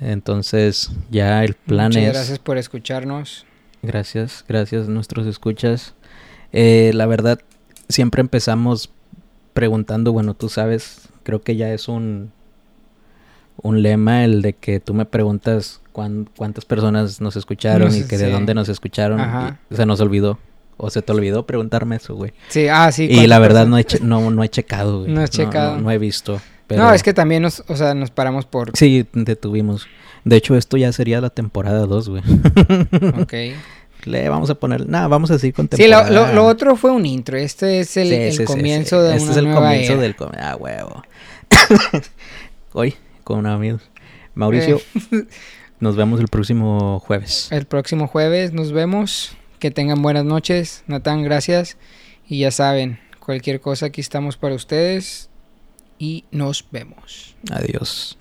Entonces, ya el plan Muchas es. gracias por escucharnos. Gracias, gracias, nuestros escuchas. Eh, la verdad, siempre empezamos preguntando, bueno, tú sabes, creo que ya es un, un lema el de que tú me preguntas cuán- cuántas personas nos escucharon No y que de dónde nos escucharon. Ajá. y se nos olvidó. O se te olvidó preguntarme eso, güey. Sí, ah, sí. Y ¿cuántas la verdad no he, che- no, no he checado, güey. No has checado. No, no he visto. Pero... No, es que también nos, o sea, nos paramos por... Sí, detuvimos. De hecho, esto ya sería la temporada 2, güey. Ok. Le vamos a poner... Nada, vamos a seguir con Sí, lo, temporada. lo, lo otro fue un intro. Este es el, Sí, el sí, sí, comienzo sí. de Este una es el nueva comienzo era. del... Ah, huevo. Hoy, con amigos. Mauricio, Eh. nos vemos el próximo jueves. El próximo jueves nos vemos. Que tengan buenas noches. Natán, gracias. Y ya saben, cualquier cosa aquí estamos para ustedes. Y nos vemos. Adiós.